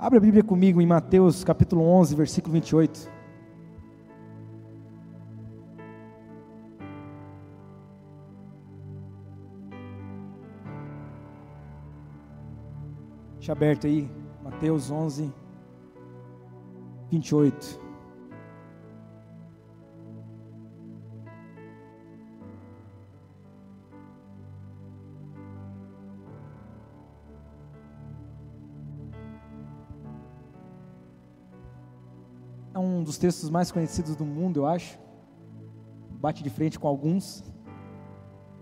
Abra a Bíblia comigo em Mateus capítulo 11, versículo 28. Deixa aberto aí, Mateus 11, 28. Dos textos mais conhecidos do mundo, eu acho. Bate de frente com alguns.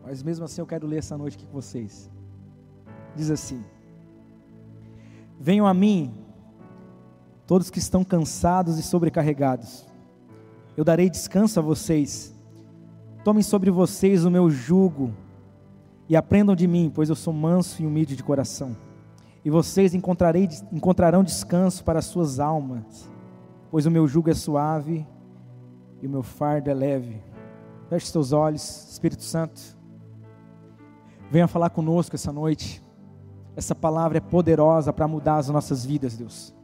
Mas mesmo assim eu quero ler essa noite aqui com vocês. Diz assim: Venham a mim, todos que estão cansados e sobrecarregados. Eu darei descanso a vocês. Tomem sobre vocês o meu jugo e aprendam de mim, pois eu sou manso e humilde de coração. E vocês encontrarão descanso para as suas almas pois o meu jugo é suave e o meu fardo é leve. Feche seus olhos, Espírito Santo. Venha falar conosco essa noite. Essa palavra é poderosa para mudar as nossas vidas, Deus.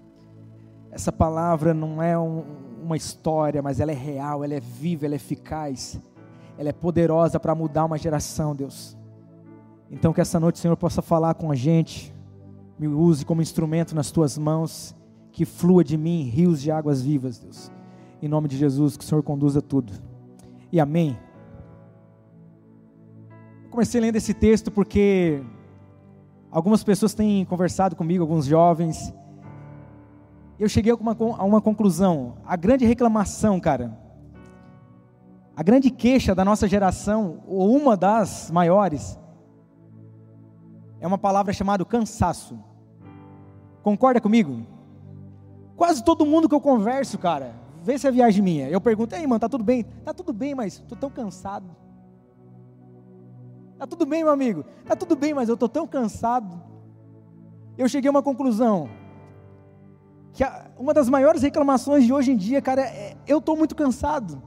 Essa palavra não é um, uma história, mas ela é real, ela é viva, ela é eficaz. Ela é poderosa para mudar uma geração, Deus. Então que essa noite o Senhor possa falar com a gente. Me use como instrumento nas tuas mãos que flua de mim rios de águas vivas, Deus. Em nome de Jesus, que o Senhor conduza tudo. E amém. Eu comecei lendo esse texto porque algumas pessoas têm conversado comigo, alguns jovens. Eu cheguei a uma, a uma conclusão. A grande reclamação, cara, a grande queixa da nossa geração, ou uma das maiores, é uma palavra chamada cansaço. Concorda comigo? Quase todo mundo que eu converso, cara, vê se é viagem minha. Eu pergunto, ei, mano, tá tudo bem? Tá tudo bem, mas tô tão cansado. Tá tudo bem, meu amigo? Tá tudo bem, mas eu tô tão cansado. Eu cheguei a uma conclusão. Que a, uma das maiores reclamações de hoje em dia, cara, é eu tô muito cansado.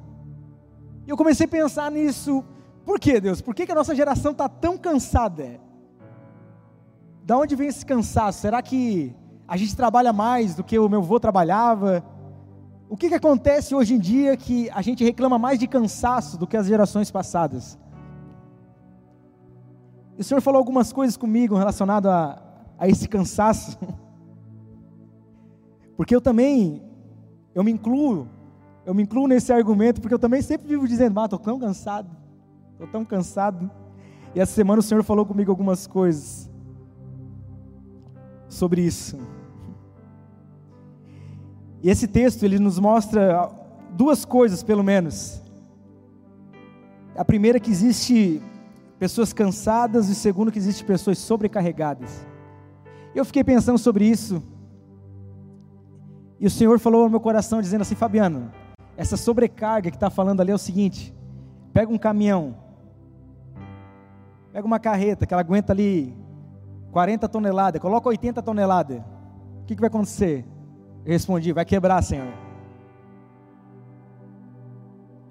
E eu comecei a pensar nisso. Por que, Deus? Por que, que a nossa geração tá tão cansada? Da onde vem esse cansaço? Será que a gente trabalha mais do que o meu avô trabalhava. O que, que acontece hoje em dia que a gente reclama mais de cansaço do que as gerações passadas? E o Senhor falou algumas coisas comigo relacionado a, a esse cansaço. Porque eu também, eu me incluo, eu me incluo nesse argumento, porque eu também sempre vivo dizendo, ah, estou tão cansado, estou tão cansado. E essa semana o Senhor falou comigo algumas coisas sobre isso. E esse texto ele nos mostra duas coisas, pelo menos. A primeira é que existe pessoas cansadas e segundo que existe pessoas sobrecarregadas. Eu fiquei pensando sobre isso. E o Senhor falou no meu coração dizendo assim, Fabiano, essa sobrecarga que está falando ali é o seguinte: pega um caminhão, pega uma carreta que ela aguenta ali 40 toneladas, coloca 80 toneladas. O que, que vai acontecer? Eu respondi: vai quebrar, Senhor.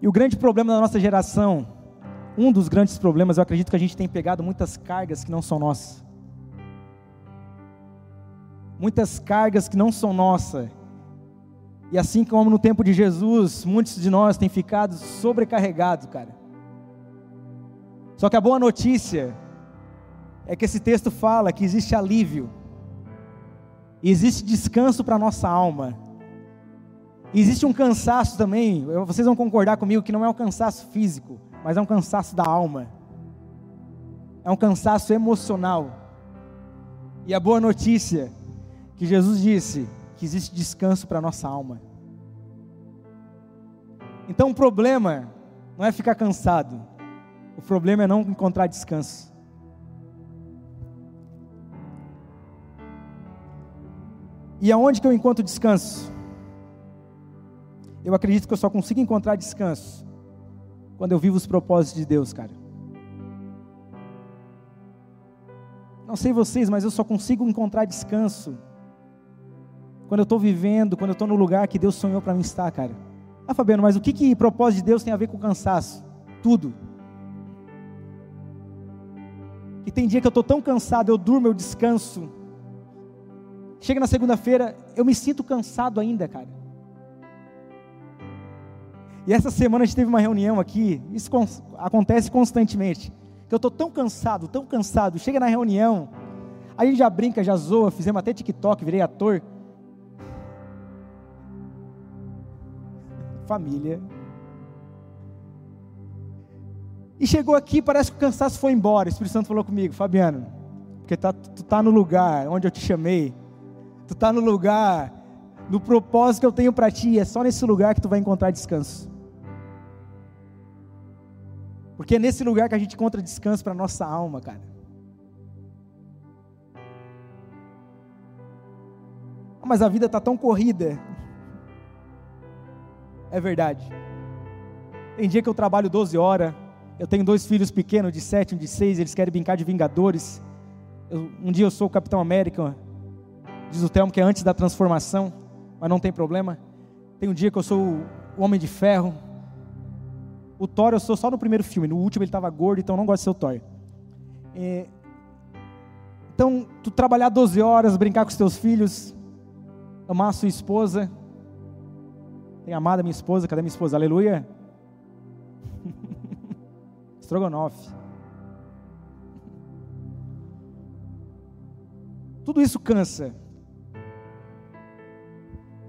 E o grande problema da nossa geração, um dos grandes problemas, eu acredito que a gente tem pegado muitas cargas que não são nossas. Muitas cargas que não são nossas. E assim como no tempo de Jesus, muitos de nós têm ficado sobrecarregados, cara. Só que a boa notícia é que esse texto fala que existe alívio, existe descanso para a nossa alma, existe um cansaço também, vocês vão concordar comigo que não é um cansaço físico, mas é um cansaço da alma, é um cansaço emocional. E a boa notícia que Jesus disse que existe descanso para a nossa alma. Então o problema não é ficar cansado, o problema é não encontrar descanso. E aonde que eu encontro descanso? Eu acredito que eu só consigo encontrar descanso quando eu vivo os propósitos de Deus, cara. Não sei vocês, mas eu só consigo encontrar descanso quando eu estou vivendo, quando eu estou no lugar que Deus sonhou para mim estar, cara. Ah, Fabiano, mas o que que propósito de Deus tem a ver com cansaço? Tudo. E tem dia que eu estou tão cansado, eu durmo, eu descanso chega na segunda-feira, eu me sinto cansado ainda, cara. E essa semana a gente teve uma reunião aqui, isso acontece constantemente. Que eu estou tão cansado, tão cansado. Chega na reunião, a gente já brinca, já zoa, fizemos até TikTok, virei ator. Família. E chegou aqui, parece que o cansaço foi embora. O Espírito Santo falou comigo, Fabiano, porque tá, tu está no lugar onde eu te chamei, tu está no lugar, no propósito que eu tenho para ti, é só nesse lugar que tu vai encontrar descanso. Porque é nesse lugar que a gente encontra descanso para nossa alma, cara. Ah, mas a vida está tão corrida. É verdade. Tem dia que eu trabalho 12 horas. Eu tenho dois filhos pequenos, de 7 e de 6. Eles querem brincar de Vingadores. Eu, um dia eu sou o Capitão América. Diz o Telmo que é antes da transformação. Mas não tem problema. Tem um dia que eu sou o Homem de Ferro. O Thor eu sou só no primeiro filme, no último ele estava gordo, então eu não gosto de ser o Thor. É, então, tu trabalhar 12 horas, brincar com os teus filhos, amar a sua esposa. Tem amado a minha esposa, cadê minha esposa? Aleluia. Estrogonofe. Tudo isso cansa.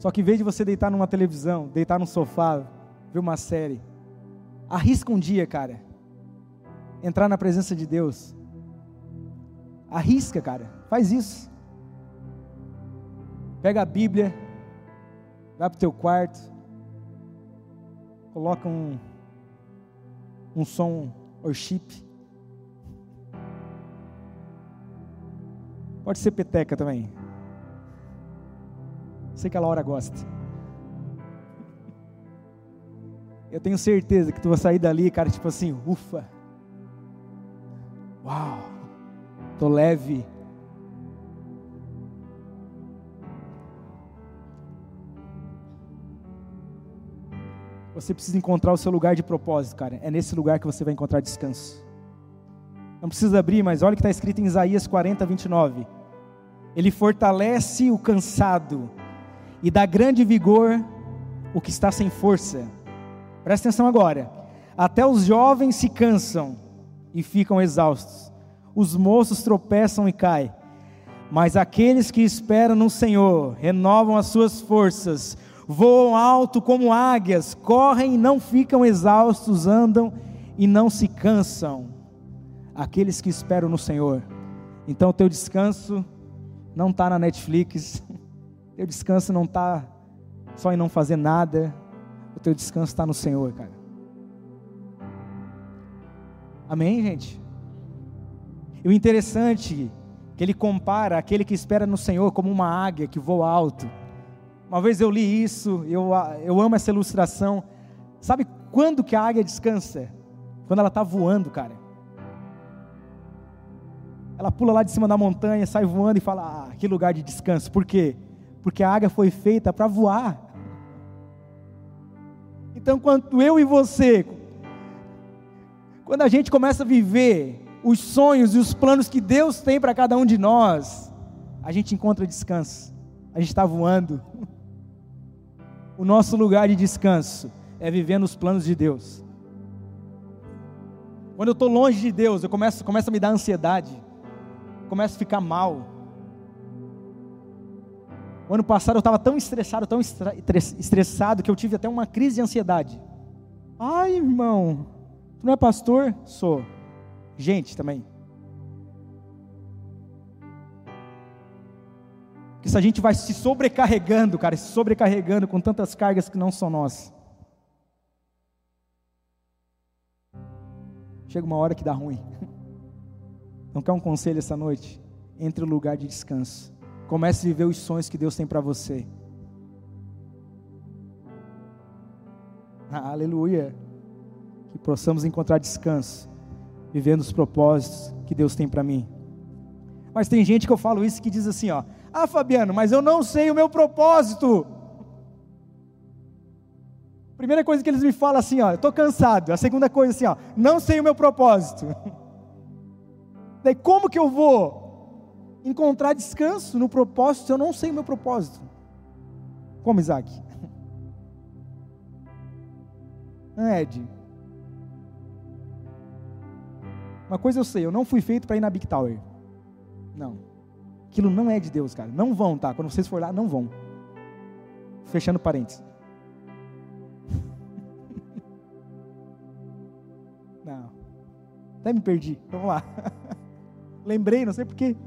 Só que em vez de você deitar numa televisão, deitar num sofá, ver uma série, Arrisca um dia, cara. Entrar na presença de Deus. Arrisca, cara. Faz isso. Pega a Bíblia. Vai para o teu quarto. Coloca um, um som worship. Pode ser peteca também. Sei que a Laura gosta. eu tenho certeza que tu vai sair dali, cara, tipo assim, ufa. Uau, tô leve. Você precisa encontrar o seu lugar de propósito, cara. É nesse lugar que você vai encontrar descanso. Não precisa abrir, mas olha o que está escrito em Isaías 40, 29. Ele fortalece o cansado e dá grande vigor o que está sem força. Presta atenção agora. Até os jovens se cansam e ficam exaustos. Os moços tropeçam e caem. Mas aqueles que esperam no Senhor renovam as suas forças, voam alto como águias, correm e não ficam exaustos, andam e não se cansam. Aqueles que esperam no Senhor. Então, o teu descanso não está na Netflix, teu descanso não está só em não fazer nada, o teu descanso está no Senhor, cara. Amém, gente? E o interessante é que ele compara aquele que espera no Senhor como uma águia que voa alto. Uma vez eu li isso, eu, eu amo essa ilustração. Sabe quando que a águia descansa? Quando ela está voando, cara. Ela pula lá de cima da montanha, sai voando e fala: Ah, que lugar de descanso. Por quê? Porque a águia foi feita para voar. Então, quando eu e você, quando a gente começa a viver os sonhos e os planos que Deus tem para cada um de nós, a gente encontra descanso. A gente está voando. O nosso lugar de descanso é viver nos planos de Deus. Quando eu estou longe de Deus, eu começo, começo a me dar ansiedade, começo a ficar mal. O ano passado eu estava tão estressado, tão estressado, que eu tive até uma crise de ansiedade. Ai, irmão, tu não é pastor? Sou. Gente também. Porque se a gente vai se sobrecarregando, cara, se sobrecarregando com tantas cargas que não são nossas. Chega uma hora que dá ruim. Não quer um conselho essa noite? Entre o lugar de descanso Comece a viver os sonhos que Deus tem para você. Aleluia. Que possamos encontrar descanso, vivendo os propósitos que Deus tem para mim. Mas tem gente que eu falo isso que diz assim, ó: "Ah, Fabiano, mas eu não sei o meu propósito". Primeira coisa que eles me falam assim, ó, eu tô cansado. A segunda coisa assim, ó, não sei o meu propósito. Daí como que eu vou encontrar descanso no propósito se eu não sei o meu propósito? Como, Isaac? Ed. Uma coisa eu sei, eu não fui feito para ir na Big Tower. Não. Aquilo não é de Deus, cara. Não vão, tá? Quando vocês forem lá, não vão. Fechando parênteses. Não. Até me perdi. Vamos lá. Lembrei, não sei porquê.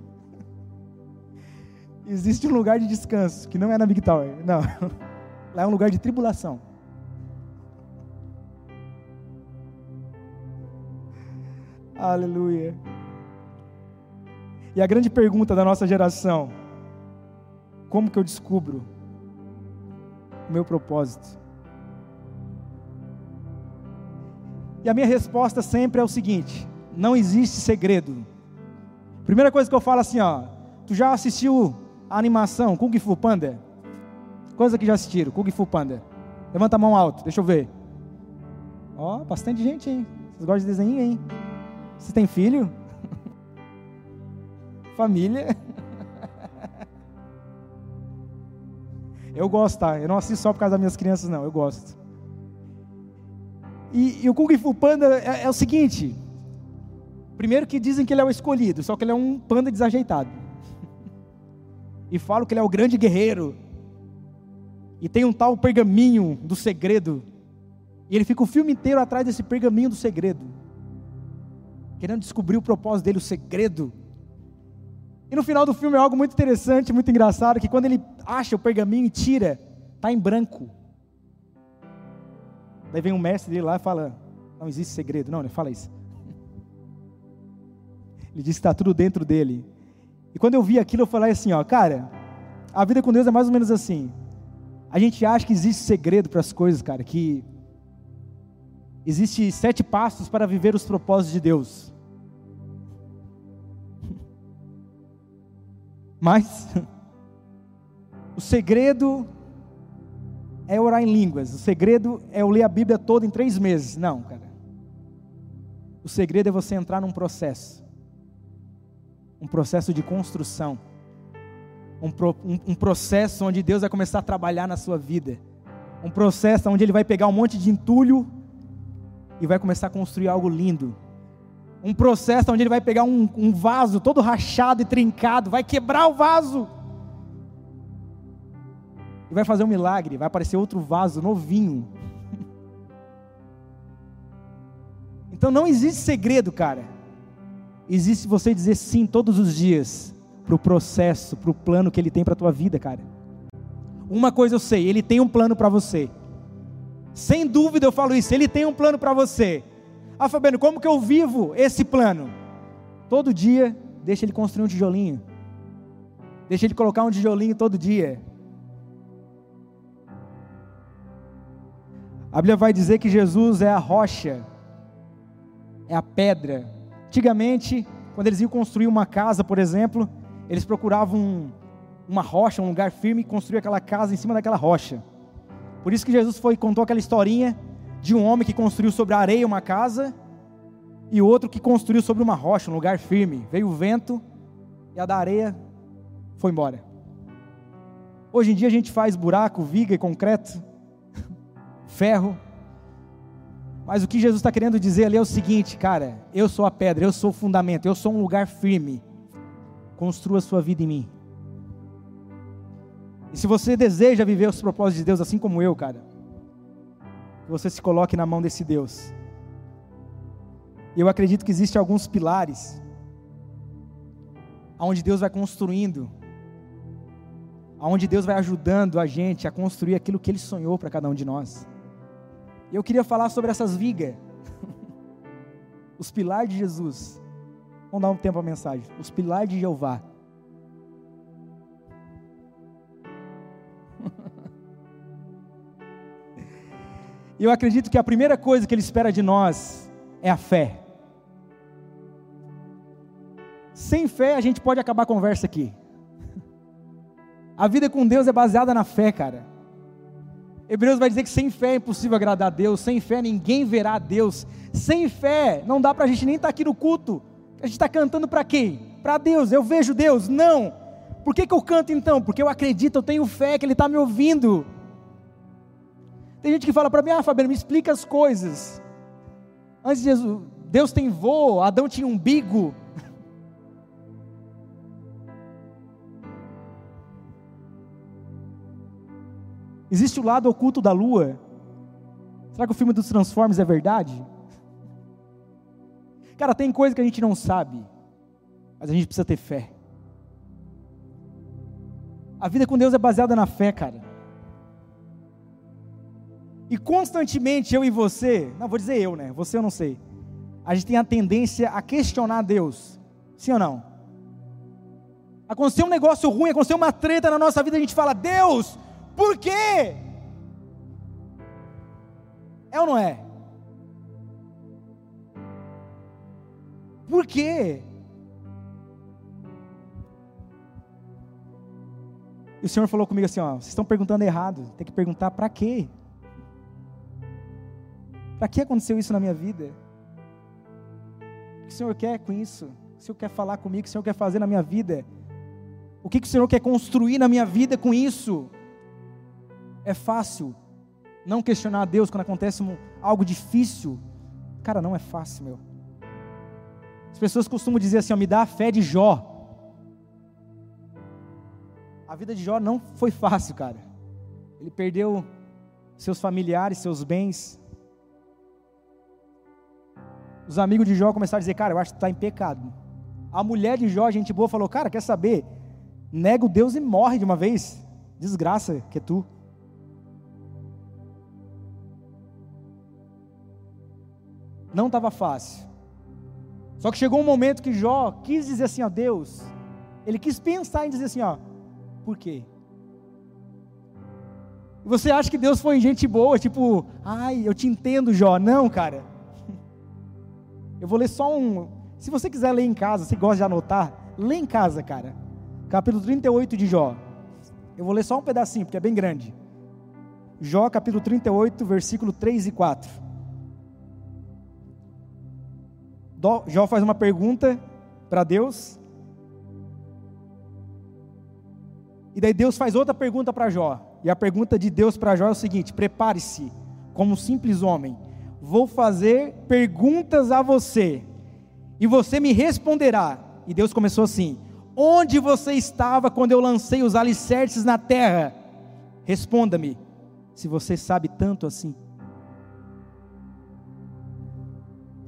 Existe um lugar de descanso que não é na Big Tower. Não. Lá é um lugar de tribulação. Aleluia. E a grande pergunta da nossa geração: como que eu descubro o meu propósito? E a minha resposta sempre é o seguinte: não existe segredo. Primeira coisa que eu falo assim, ó, tu já assistiu a animação Kung Fu Panda? Coisa que já assistiram, Kung Fu Panda. Levanta a mão alto, deixa eu ver. Ó, bastante gente, hein? Vocês gostam de desenho, hein? Você tem filho? Família? Eu gosto, tá? Eu não assisto só por causa das minhas crianças, não. Eu gosto. E, e o Kung Fu Panda é, é, o seguinte: primeiro que dizem que ele é o escolhido, só que ele é um panda desajeitado. E falam que ele é o grande guerreiro. E tem um tal pergaminho do segredo. E ele fica o filme inteiro atrás desse pergaminho do segredo. Querendo descobrir o propósito dele, o segredo. E no final do filme é algo muito interessante, muito engraçado, que quando ele acha o pergaminho e tira, está em branco. Daí vem um mestre dele lá e fala: Não existe segredo. Não, ele fala isso. Ele diz que está tudo dentro dele. E quando eu vi aquilo, eu falei assim: Ó, cara, a vida com Deus é mais ou menos assim. A gente acha que existe segredo para as coisas, cara, que existe sete passos para viver os propósitos de Deus. Mas o segredo é orar em línguas. O segredo é eu ler a Bíblia toda em três meses. Não, cara. O segredo é você entrar num processo. Um processo de construção. Um, pro, um, um processo onde Deus vai começar a trabalhar na sua vida. Um processo onde Ele vai pegar um monte de entulho e vai começar a construir algo lindo. Um processo onde Ele vai pegar um, um vaso todo rachado e trincado, vai quebrar o vaso e vai fazer um milagre, vai aparecer outro vaso novinho. Então não existe segredo, cara. Existe você dizer sim todos os dias para o processo, para o plano que Ele tem para a tua vida, cara. Uma coisa eu sei, Ele tem um plano para você. Sem dúvida eu falo isso, Ele tem um plano para você. Ah, Fabiano, como que eu vivo esse plano? Todo dia, deixa Ele construir um tijolinho. Deixa Ele colocar um tijolinho todo dia. A Bíblia vai dizer que Jesus é a rocha, é a pedra. Antigamente, quando eles iam construir uma casa, por exemplo, eles procuravam uma rocha, um lugar firme e construíam aquela casa em cima daquela rocha. Por isso que Jesus foi contou aquela historinha de um homem que construiu sobre a areia uma casa e outro que construiu sobre uma rocha, um lugar firme. Veio o vento e a da areia foi embora. Hoje em dia a gente faz buraco, viga e concreto ferro. Mas o que Jesus está querendo dizer ali é o seguinte, cara: eu sou a pedra, eu sou o fundamento, eu sou um lugar firme. Construa a sua vida em mim. E se você deseja viver os propósitos de Deus assim como eu, cara, você se coloque na mão desse Deus. Eu acredito que existem alguns pilares aonde Deus vai construindo, aonde Deus vai ajudando a gente a construir aquilo que Ele sonhou para cada um de nós. E eu queria falar sobre essas vigas. Os pilares de Jesus. Vamos dar um tempo a mensagem. Os pilares de Jeová. Eu acredito que a primeira coisa que Ele espera de nós é a fé. Sem fé a gente pode acabar a conversa aqui. A vida com Deus é baseada na fé, cara. Hebreus vai dizer que sem fé é impossível agradar a Deus, sem fé ninguém verá a Deus, sem fé não dá para a gente nem estar tá aqui no culto, a gente está cantando para quem? para Deus. Eu vejo Deus? Não. Por que, que eu canto então? Porque eu acredito, eu tenho fé que Ele está me ouvindo. Tem gente que fala para mim, ah, Fabiano, me explica as coisas. Antes de Jesus, Deus tem voo, Adão tinha umbigo. Existe o lado oculto da lua. Será que o filme dos Transformers é verdade? Cara, tem coisa que a gente não sabe, mas a gente precisa ter fé. A vida com Deus é baseada na fé, cara. E constantemente eu e você, não vou dizer eu, né? Você eu não sei. A gente tem a tendência a questionar Deus. Sim ou não? Aconteceu um negócio ruim, aconteceu uma treta na nossa vida, a gente fala: "Deus, por quê?" É ou não é? Por quê? E o Senhor falou comigo assim: ó, vocês estão perguntando errado, tem que perguntar para quê? Para que aconteceu isso na minha vida? O que o Senhor quer com isso? O que o Senhor quer falar comigo? O que o Senhor quer fazer na minha vida? O que o Senhor quer construir na minha vida com isso? É fácil não questionar a Deus quando acontece algo difícil. Cara, não é fácil, meu. As pessoas costumam dizer assim: ó, me dá a fé de Jó. A vida de Jó não foi fácil, cara. Ele perdeu seus familiares, seus bens. Os amigos de Jó começaram a dizer: Cara, eu acho que está em pecado. A mulher de Jó, gente boa, falou: Cara, quer saber? Nega o Deus e morre de uma vez. Desgraça que é tu. Não estava fácil. Só que chegou um momento que Jó quis dizer assim: Ó Deus, ele quis pensar em dizer assim: Ó, por quê? Você acha que Deus foi gente boa, tipo, ai, eu te entendo, Jó. Não, cara. Eu vou ler só um. Se você quiser ler em casa, você gosta de anotar, lê em casa, cara. Capítulo 38 de Jó. Eu vou ler só um pedacinho, porque é bem grande. Jó, capítulo 38, versículo 3 e 4. Jó faz uma pergunta para Deus, E daí Deus faz outra pergunta para Jó. E a pergunta de Deus para Jó é o seguinte: prepare-se, como um simples homem, vou fazer perguntas a você, e você me responderá. E Deus começou assim: Onde você estava quando eu lancei os alicerces na terra? Responda-me, se você sabe tanto assim.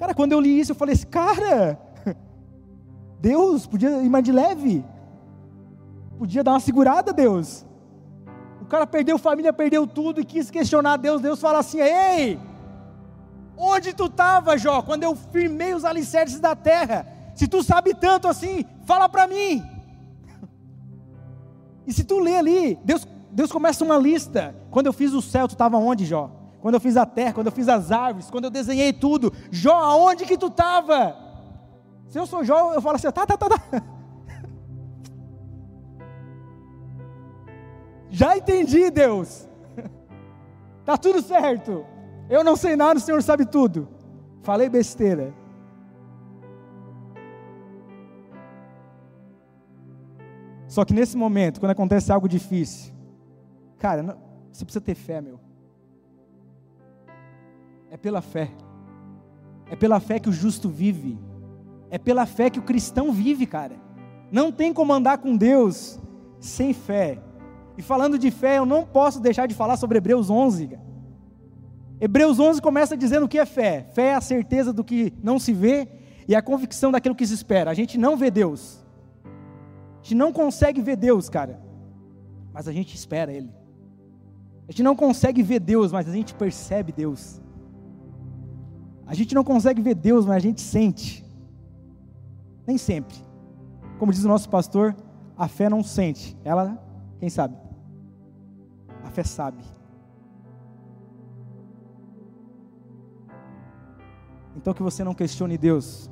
Cara, quando eu li isso, eu falei assim: Cara, Deus podia ir mais de leve. Podia dar uma segurada, Deus. O cara perdeu família, perdeu tudo e quis questionar Deus. Deus fala assim: Ei, onde tu estava, Jó, quando eu firmei os alicerces da terra? Se tu sabe tanto assim, fala para mim. E se tu lê ali, Deus, Deus começa uma lista. Quando eu fiz o céu, tu estava onde, Jó? Quando eu fiz a terra, quando eu fiz as árvores, quando eu desenhei tudo, Jó, aonde que tu estava? Se eu sou Jó, eu falo assim, tá, tá, tá, tá. Já entendi, Deus. Tá tudo certo. Eu não sei nada, o Senhor sabe tudo. Falei besteira. Só que nesse momento, quando acontece algo difícil, cara, você precisa ter fé, meu. É pela fé. É pela fé que o justo vive. É pela fé que o cristão vive, cara. Não tem como andar com Deus sem fé. E falando de fé, eu não posso deixar de falar sobre Hebreus 11. Hebreus 11 começa dizendo o que é fé. Fé é a certeza do que não se vê e a convicção daquilo que se espera. A gente não vê Deus. A gente não consegue ver Deus, cara. Mas a gente espera Ele. A gente não consegue ver Deus, mas a gente percebe Deus. A gente não consegue ver Deus, mas a gente sente. Nem sempre. Como diz o nosso pastor, a fé não sente, ela, quem sabe? A fé sabe. Então que você não questione Deus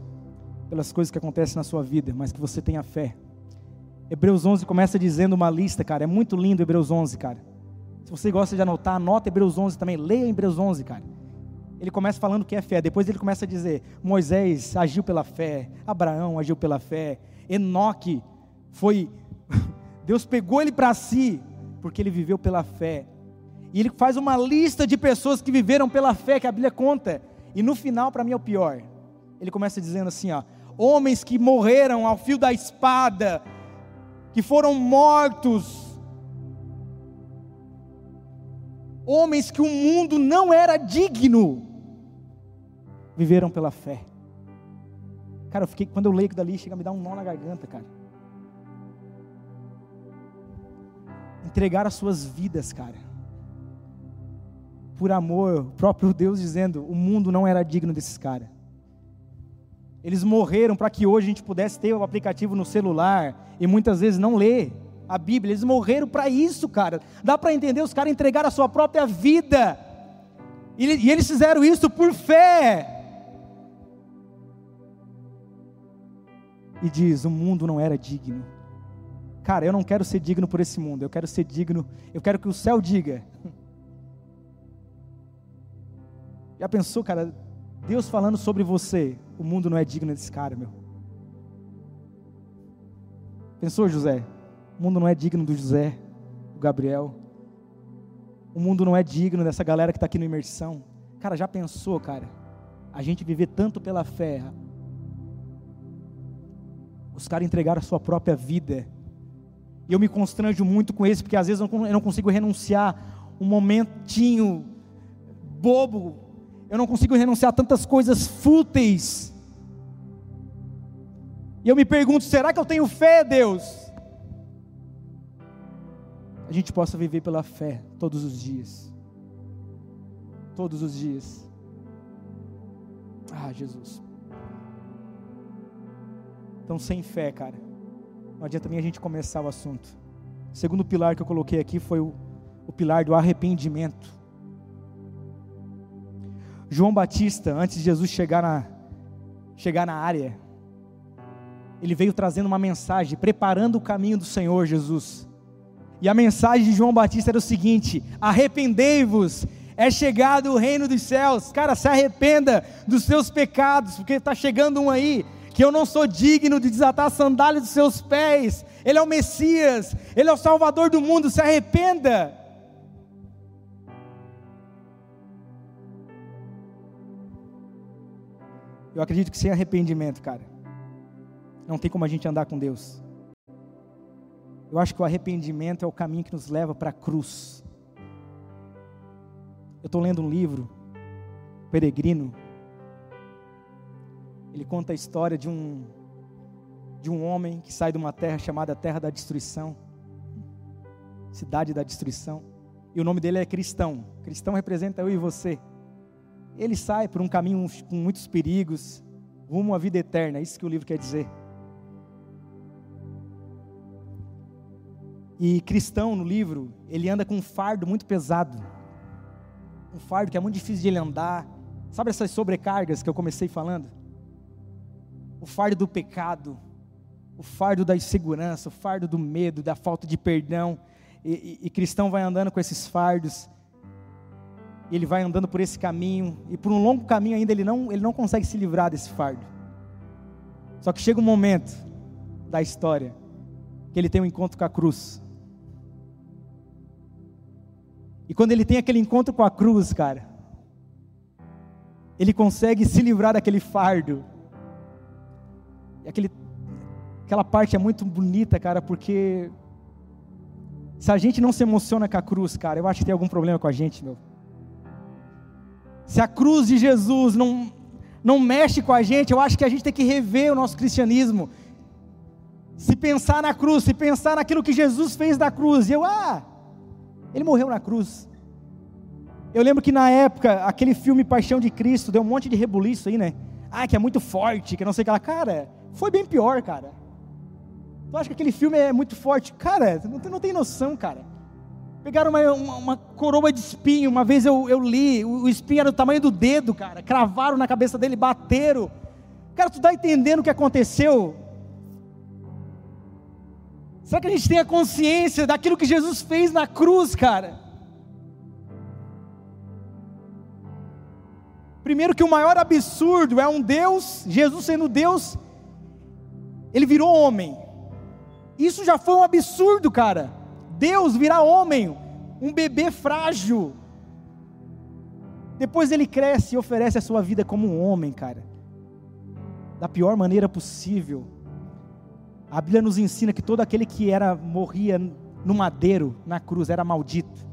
pelas coisas que acontecem na sua vida, mas que você tenha fé. Hebreus 11 começa dizendo uma lista, cara. É muito lindo Hebreus 11, cara. Se você gosta de anotar, anota Hebreus 11 também. Leia Hebreus 11, cara. Ele começa falando que é fé. Depois ele começa a dizer: Moisés agiu pela fé, Abraão agiu pela fé, Enoque foi Deus pegou ele para si porque ele viveu pela fé. E ele faz uma lista de pessoas que viveram pela fé que a Bíblia conta. E no final, para mim é o pior. Ele começa dizendo assim, ó: homens que morreram ao fio da espada, que foram mortos, homens que o mundo não era digno, viveram pela fé. Cara, eu fiquei, quando eu leio dali, chega a me dar um nó na garganta, cara. Entregar as suas vidas, cara. Por amor, o próprio Deus dizendo: o mundo não era digno desses caras. Eles morreram para que hoje a gente pudesse ter o aplicativo no celular e muitas vezes não ler a Bíblia. Eles morreram para isso, cara. Dá para entender os caras entregaram a sua própria vida. E, e eles fizeram isso por fé. E diz: o mundo não era digno. Cara, eu não quero ser digno por esse mundo. Eu quero ser digno. Eu quero que o céu diga. Já pensou, cara? Deus falando sobre você. O mundo não é digno desse cara, meu. Pensou, José? O mundo não é digno do José, do Gabriel. O mundo não é digno dessa galera que está aqui no imersão. Cara, já pensou, cara? A gente viver tanto pela fé. Os caras entregaram a sua própria vida. E eu me constranjo muito com isso, porque às vezes eu não consigo renunciar um momentinho bobo. Eu não consigo renunciar a tantas coisas fúteis. E eu me pergunto: será que eu tenho fé, Deus? a gente possa viver pela fé todos os dias. Todos os dias. Ah, Jesus. Então, sem fé, cara, não adianta nem a gente começar o assunto. O segundo pilar que eu coloquei aqui foi o, o pilar do arrependimento. João Batista, antes de Jesus chegar na, chegar na área, ele veio trazendo uma mensagem, preparando o caminho do Senhor Jesus. E a mensagem de João Batista era o seguinte: arrependei-vos, é chegado o reino dos céus. Cara, se arrependa dos seus pecados, porque está chegando um aí que eu não sou digno de desatar a sandália dos seus pés. Ele é o Messias, ele é o Salvador do mundo. Se arrependa. Eu acredito que sem arrependimento, cara, não tem como a gente andar com Deus. Eu acho que o arrependimento é o caminho que nos leva para a cruz. Eu estou lendo um livro, Peregrino. Ele conta a história de um de um homem que sai de uma terra chamada Terra da Destruição, cidade da destruição. E o nome dele é Cristão. Cristão representa eu e você. Ele sai por um caminho com muitos perigos, rumo à vida eterna. É isso que o livro quer dizer. E cristão no livro, ele anda com um fardo muito pesado. Um fardo que é muito difícil de ele andar. Sabe essas sobrecargas que eu comecei falando? Fardo do pecado, o fardo da insegurança, o fardo do medo, da falta de perdão. E, e, e cristão vai andando com esses fardos. Ele vai andando por esse caminho. E por um longo caminho ainda ele não, ele não consegue se livrar desse fardo. Só que chega um momento da história que ele tem um encontro com a cruz. E quando ele tem aquele encontro com a cruz, cara, ele consegue se livrar daquele fardo. Aquele, aquela parte é muito bonita, cara, porque se a gente não se emociona com a cruz, cara, eu acho que tem algum problema com a gente, meu. Se a cruz de Jesus não, não mexe com a gente, eu acho que a gente tem que rever o nosso cristianismo. Se pensar na cruz, se pensar naquilo que Jesus fez da cruz, e eu, ah, ele morreu na cruz. Eu lembro que na época, aquele filme Paixão de Cristo deu um monte de rebuliço aí, né? Ah, que é muito forte, que não sei o que lá. Cara, foi bem pior, cara. Tu acha que aquele filme é muito forte? Cara, não tem, não tem noção, cara. Pegaram uma, uma, uma, coroa de espinho, uma vez eu, eu li, o, o espinho era do tamanho do dedo, cara. Cravaram na cabeça dele, bateram. Cara, tu está entendendo o que aconteceu? Será que a gente tem a consciência daquilo que Jesus fez na cruz, cara? Primeiro, que o maior absurdo é um Deus, Jesus sendo Deus, Ele virou homem. Isso já foi um absurdo, cara. Deus virar homem, um bebê frágil. Depois ele cresce e oferece a sua vida como um homem, cara. Da pior maneira possível. A Bíblia nos ensina que todo aquele que era morria no madeiro, na cruz, era maldito.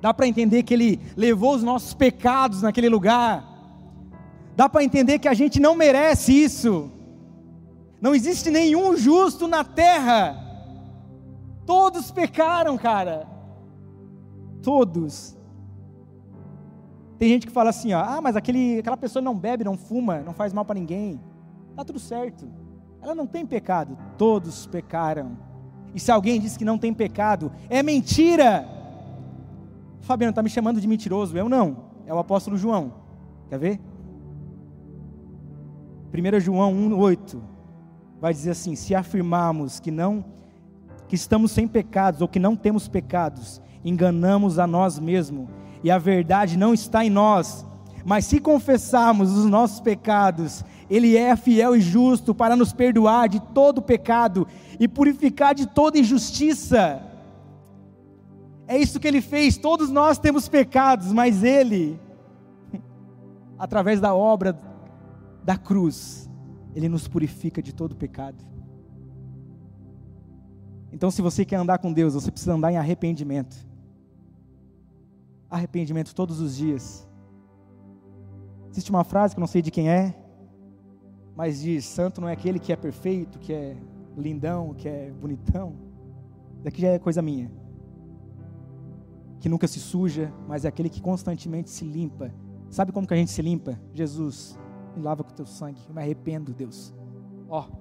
Dá para entender que ele levou os nossos pecados naquele lugar. Dá para entender que a gente não merece isso. Não existe nenhum justo na terra. Todos pecaram, cara. Todos. Tem gente que fala assim, ó, ah, mas aquele, aquela pessoa não bebe, não fuma, não faz mal para ninguém. Tá tudo certo. Ela não tem pecado. Todos pecaram. E se alguém diz que não tem pecado, é mentira. Fabiano está me chamando de mentiroso. Eu não. É o apóstolo João. Quer ver? 1 João 1,8 vai dizer assim: se afirmarmos que não, que estamos sem pecados ou que não temos pecados, enganamos a nós mesmos e a verdade não está em nós. Mas se confessarmos os nossos pecados, Ele é fiel e justo para nos perdoar de todo pecado e purificar de toda injustiça. É isso que Ele fez. Todos nós temos pecados, mas Ele, através da obra da cruz, Ele nos purifica de todo pecado. Então, se você quer andar com Deus, você precisa andar em arrependimento. Arrependimento todos os dias. Existe uma frase que eu não sei de quem é, mas diz: Santo não é aquele que é perfeito, que é lindão, que é bonitão. Daqui já é coisa minha. Que nunca se suja, mas é aquele que constantemente se limpa. Sabe como que a gente se limpa? Jesus, me lava com teu sangue. Eu me arrependo, Deus. Ó, oh,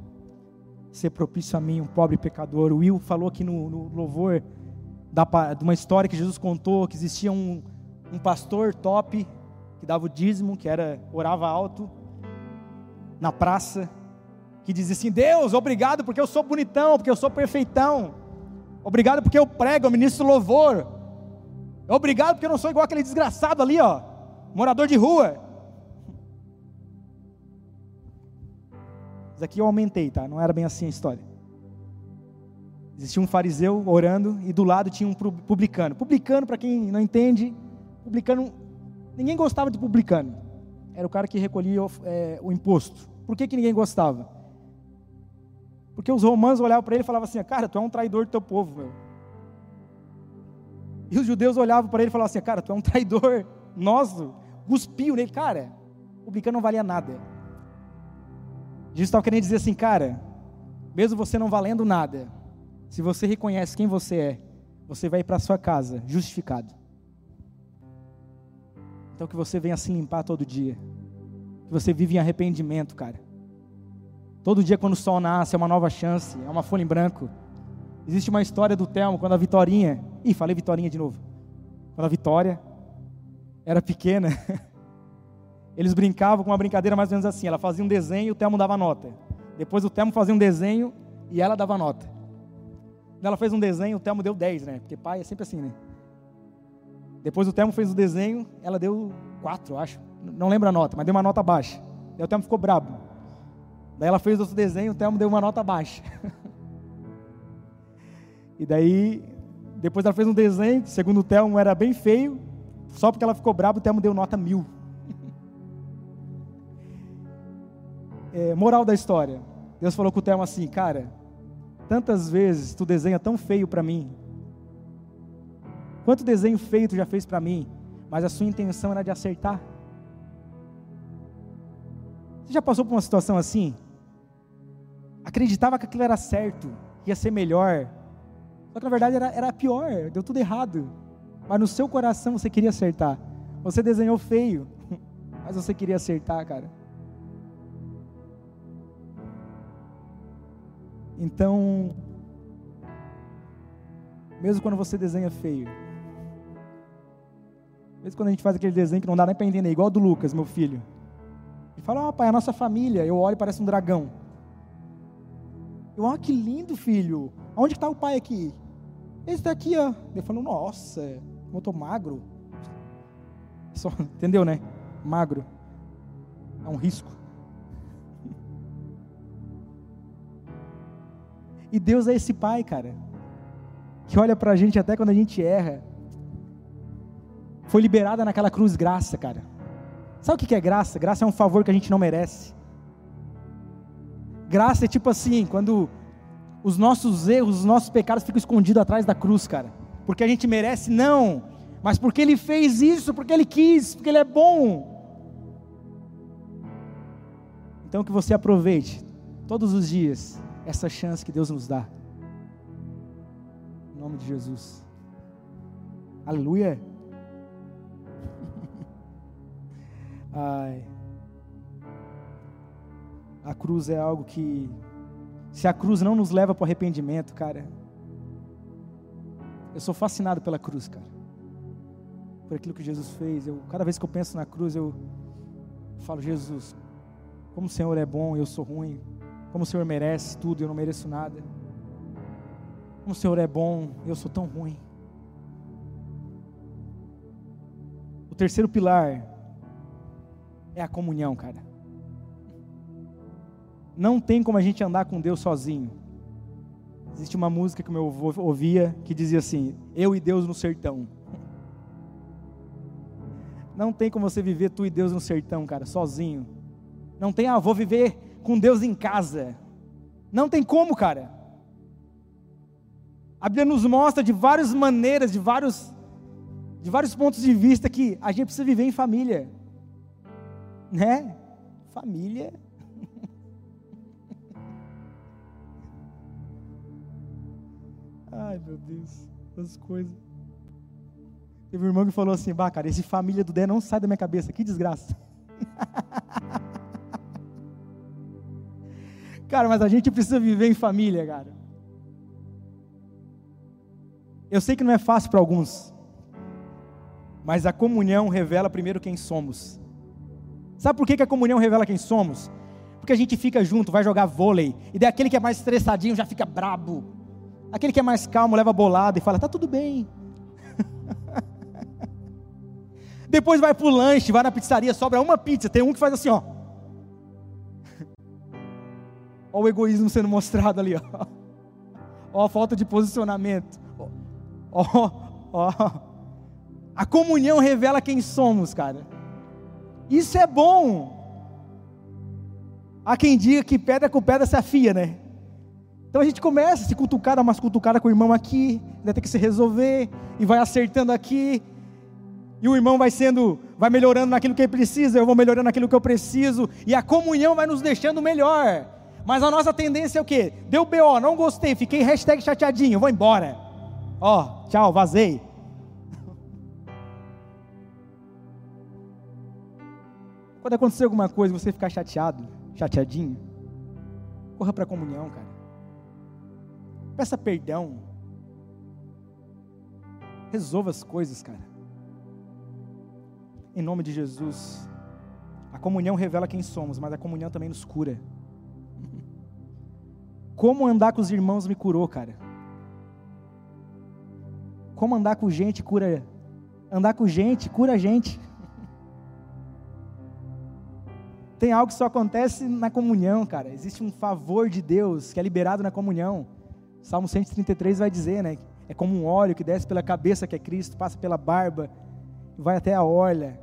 ser propício a mim, um pobre pecador. O Will falou aqui no, no louvor da, de uma história que Jesus contou, que existia um, um pastor top, que dava o dízimo, que era orava alto, na praça, que dizia assim: Deus, obrigado porque eu sou bonitão, porque eu sou perfeitão. Obrigado porque eu prego, eu ministro louvor. Obrigado porque eu não sou igual aquele desgraçado ali, ó, morador de rua. Isso aqui eu aumentei, tá? Não era bem assim a história. Existia um fariseu orando e do lado tinha um publicano. Publicano, para quem não entende, publicano, ninguém gostava de publicano. Era o cara que recolhia é, o imposto. Por que, que ninguém gostava? Porque os romanos olhavam para ele e falavam assim: Cara, tu é um traidor do teu povo, meu. E os judeus olhavam para ele e falavam assim: Cara, tu é um traidor nosso. Cuspiu nele. Cara, publicano não valia nada. Jesus estava querendo dizer assim: Cara, mesmo você não valendo nada, se você reconhece quem você é, você vai para sua casa justificado. Então que você venha se limpar todo dia. Que você vive em arrependimento, cara. Todo dia quando o sol nasce é uma nova chance, é uma folha em branco. Existe uma história do Telmo quando a Vitorinha, ih, falei Vitorinha de novo. Quando a Vitória era pequena, eles brincavam com uma brincadeira mais ou menos assim, ela fazia um desenho e o Telmo dava nota. Depois o Telmo fazia um desenho e ela dava nota. Ela fez um desenho, o Telmo deu 10, né? Porque pai é sempre assim, né? Depois o Telmo fez o desenho, ela deu 4, acho. Não lembro a nota, mas deu uma nota baixa. Daí o Telmo ficou brabo. Daí ela fez outro desenho, o Telmo deu uma nota baixa. e daí, depois ela fez um desenho, segundo o Telmo era bem feio, só porque ela ficou braba, o Telmo deu nota mil. É, moral da história. Deus falou com o Telmo assim, cara, Tantas vezes tu desenha tão feio para mim. Quanto desenho feio tu já fez para mim, mas a sua intenção era de acertar. Você já passou por uma situação assim? Acreditava que aquilo era certo, ia ser melhor. Só que na verdade era, era pior, deu tudo errado. Mas no seu coração você queria acertar. Você desenhou feio, mas você queria acertar, cara. Então, mesmo quando você desenha feio, mesmo quando a gente faz aquele desenho que não dá nem para entender, igual do Lucas, meu filho. Ele fala, ó oh, pai, a nossa família. Eu olho e parece um dragão. Eu, oh, que lindo, filho. Onde está o pai aqui? Esse daqui, ó. Eu falo, nossa, eu tô magro. Só, entendeu, né? Magro. É um risco. E Deus é esse Pai, cara, que olha para a gente até quando a gente erra. Foi liberada naquela cruz graça, cara. Sabe o que é graça? Graça é um favor que a gente não merece. Graça é tipo assim, quando os nossos erros, os nossos pecados ficam escondidos atrás da cruz, cara. Porque a gente merece, não. Mas porque Ele fez isso, porque Ele quis, porque Ele é bom. Então que você aproveite todos os dias essa chance que Deus nos dá. Em nome de Jesus. Aleluia. Ai. A cruz é algo que, se a cruz não nos leva para o arrependimento, cara, eu sou fascinado pela cruz, cara, por aquilo que Jesus fez. Eu, cada vez que eu penso na cruz, eu falo, Jesus, como o Senhor é bom, eu sou ruim. Como o Senhor merece tudo, eu não mereço nada. Como o Senhor é bom, eu sou tão ruim. O terceiro pilar é a comunhão, cara. Não tem como a gente andar com Deus sozinho. Existe uma música que meu avô ouvia que dizia assim: Eu e Deus no sertão. Não tem como você viver tu e Deus no sertão, cara, sozinho. Não tem, ah, vou viver com Deus em casa. Não tem como, cara. A Bíblia nos mostra de várias maneiras, de vários, de vários pontos de vista que a gente precisa viver em família. Né? Família. Ai, meu Deus, as coisas. Teve um irmão que falou assim: Bah, cara, esse família do Dé não sai da minha cabeça, que desgraça. cara, mas a gente precisa viver em família, cara. Eu sei que não é fácil para alguns, mas a comunhão revela primeiro quem somos. Sabe por que, que a comunhão revela quem somos? Porque a gente fica junto, vai jogar vôlei, e daí aquele que é mais estressadinho já fica brabo. Aquele que é mais calmo leva bolada e fala: tá tudo bem. Depois vai pro lanche, vai na pizzaria, sobra uma pizza. Tem um que faz assim, ó. Olha o egoísmo sendo mostrado ali, ó. Ó a falta de posicionamento. Ó, ó. A comunhão revela quem somos, cara. Isso é bom. Há quem diga que pedra com pedra se afia, né? Então a gente começa a se cutucar, dar umas com o irmão aqui, vai ter que se resolver, e vai acertando aqui, e o irmão vai sendo, vai melhorando naquilo que ele precisa, eu vou melhorando naquilo que eu preciso, e a comunhão vai nos deixando melhor. Mas a nossa tendência é o quê? Deu BO, não gostei, fiquei hashtag chateadinho, vou embora. Ó, tchau, vazei. Quando acontecer alguma coisa, você ficar chateado, chateadinho, corra para a comunhão, cara. Peça perdão. Resolva as coisas, cara. Em nome de Jesus. A comunhão revela quem somos, mas a comunhão também nos cura. Como andar com os irmãos me curou, cara. Como andar com gente cura. Andar com gente cura a gente. Tem algo que só acontece na comunhão, cara. Existe um favor de Deus que é liberado na comunhão. Salmo 133 vai dizer, né? É como um óleo que desce pela cabeça que é Cristo, passa pela barba, vai até a orla.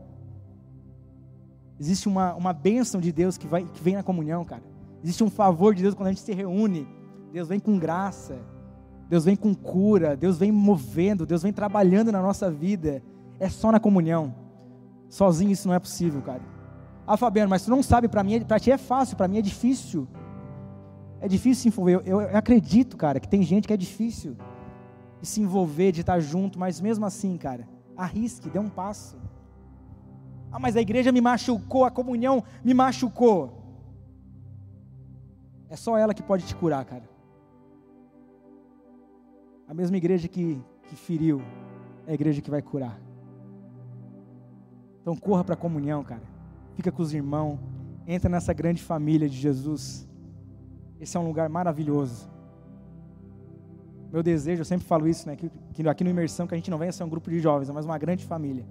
Existe uma, uma bênção de Deus que, vai, que vem na comunhão, cara. Existe um favor de Deus quando a gente se reúne. Deus vem com graça. Deus vem com cura. Deus vem movendo. Deus vem trabalhando na nossa vida. É só na comunhão. Sozinho isso não é possível, cara. Ah, Fabiano, mas tu não sabe, para mim, para ti é fácil, para mim é difícil. É difícil se envolver. Eu, eu, acredito, cara, que tem gente que é difícil de se envolver, de estar junto, mas mesmo assim, cara, arrisque, dê um passo. Ah, mas a igreja me machucou, a comunhão me machucou. É só ela que pode te curar, cara. A mesma igreja que, que feriu é a igreja que vai curar. Então corra para a comunhão, cara fica com os irmãos, entra nessa grande família de Jesus. Esse é um lugar maravilhoso. Meu desejo, eu sempre falo isso, né? Que, que aqui no Imersão, que a gente não venha ser um grupo de jovens, mas uma grande família.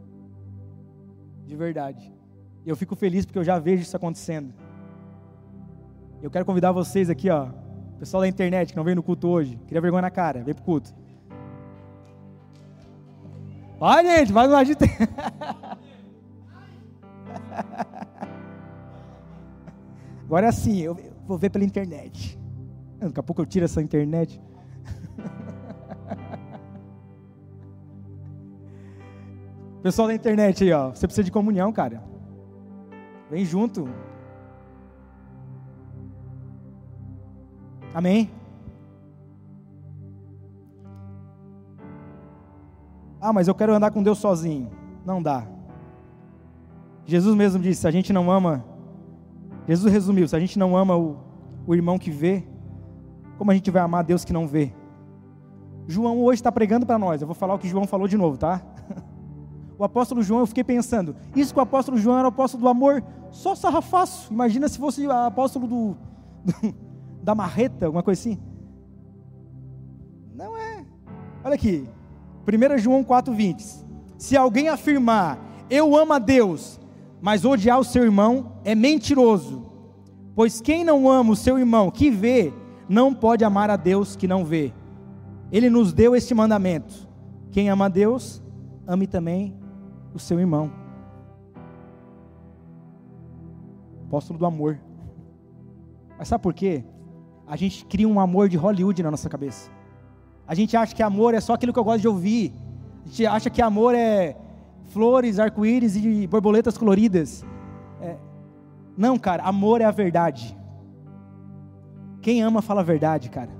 De verdade. E eu fico feliz porque eu já vejo isso acontecendo. Eu quero convidar vocês aqui, ó, Pessoal da internet que não veio no culto hoje, queria vergonha na cara, vem pro culto. Vai, gente, vai no lado Agora assim, eu vou ver pela internet. Daqui a pouco eu tiro essa internet. Pessoal da internet aí, ó, você precisa de comunhão, cara. Vem junto. Amém? Ah, mas eu quero andar com Deus sozinho. Não dá. Jesus mesmo disse: se a gente não ama, Jesus resumiu: se a gente não ama o, o irmão que vê, como a gente vai amar Deus que não vê? João hoje está pregando para nós. Eu vou falar o que João falou de novo, tá? O apóstolo João, eu fiquei pensando, isso que o apóstolo João era o apóstolo do amor, só sarrafaço. Imagina se fosse o apóstolo do, do, da marreta, alguma coisa assim. Não é. Olha aqui, 1 João 4,20. Se alguém afirmar, eu amo a Deus, mas odiar o seu irmão, é mentiroso. Pois quem não ama o seu irmão que vê, não pode amar a Deus que não vê. Ele nos deu este mandamento: quem ama a Deus, ame também o seu irmão. Apóstolo do amor. Mas sabe por quê? A gente cria um amor de Hollywood na nossa cabeça. A gente acha que amor é só aquilo que eu gosto de ouvir. A gente acha que amor é flores, arco-íris e borboletas coloridas. É... Não, cara, amor é a verdade. Quem ama fala a verdade, cara.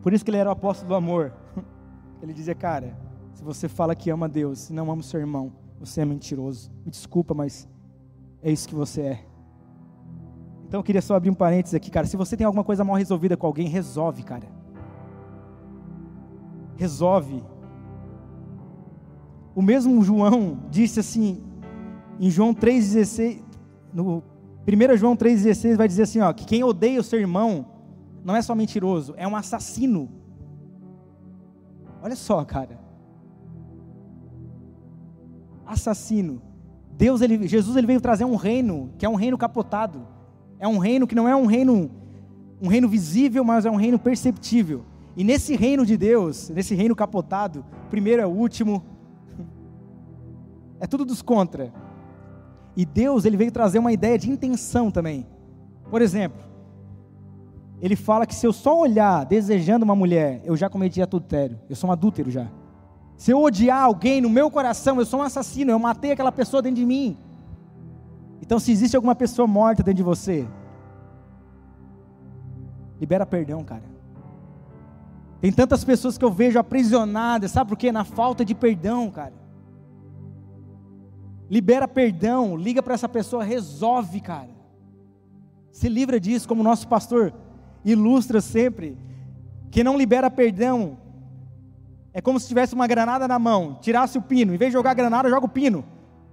Por isso que ele era o apóstolo do amor. Ele dizia, cara, se você fala que ama Deus e não ama o seu irmão, você é mentiroso. Me desculpa, mas é isso que você é. Então eu queria só abrir um parênteses aqui, cara. Se você tem alguma coisa mal resolvida com alguém, resolve, cara. Resolve. O mesmo João disse assim, em João 3,16, no 1 João 3,16 vai dizer assim, ó, que quem odeia o seu irmão não é só mentiroso, é um assassino. Olha só, cara assassino. Deus, ele, Jesus, ele veio trazer um reino que é um reino capotado. É um reino que não é um reino um reino visível, mas é um reino perceptível. E nesse reino de Deus, nesse reino capotado, primeiro é o último. É tudo dos contra. E Deus, ele veio trazer uma ideia de intenção também. Por exemplo, ele fala que se eu só olhar desejando uma mulher, eu já cometi adultério. Eu sou um adúltero já. Se eu odiar alguém no meu coração, eu sou um assassino, eu matei aquela pessoa dentro de mim. Então, se existe alguma pessoa morta dentro de você, libera perdão, cara. Tem tantas pessoas que eu vejo aprisionadas, sabe por quê? Na falta de perdão, cara. Libera perdão, liga para essa pessoa, resolve, cara. Se livra disso, como o nosso pastor ilustra sempre. Que não libera perdão, é como se tivesse uma granada na mão, tirasse o pino, em vez de jogar a granada, joga o pino.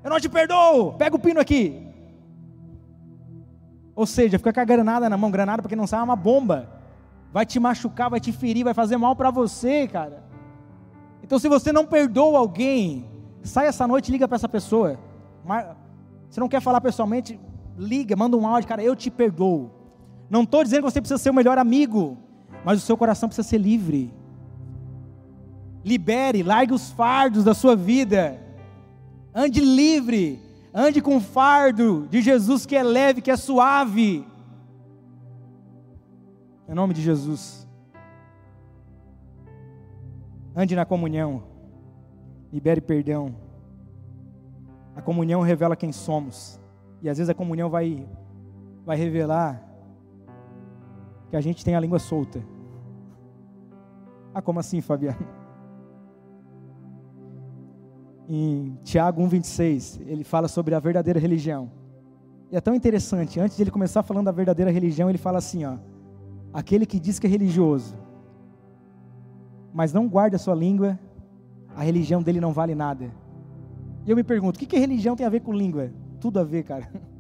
Eu não te perdoo, pega o pino aqui. Ou seja, fica com a granada na mão, granada porque não sabe é uma bomba. Vai te machucar, vai te ferir, vai fazer mal para você, cara. Então se você não perdoa alguém, sai essa noite e liga para essa pessoa. Você não quer falar pessoalmente, liga, manda um áudio, cara, eu te perdoo. Não estou dizendo que você precisa ser o melhor amigo, mas o seu coração precisa ser livre libere, largue os fardos da sua vida. Ande livre, ande com o fardo de Jesus que é leve, que é suave. Em nome de Jesus. Ande na comunhão. Libere perdão. A comunhão revela quem somos. E às vezes a comunhão vai vai revelar que a gente tem a língua solta. Ah, como assim, Fabiano? Em Tiago 1,26, ele fala sobre a verdadeira religião. E é tão interessante, antes de ele começar falando da verdadeira religião, ele fala assim: ó, aquele que diz que é religioso, mas não guarda a sua língua, a religião dele não vale nada. E eu me pergunto: o que, que religião tem a ver com língua? Tudo a ver, cara.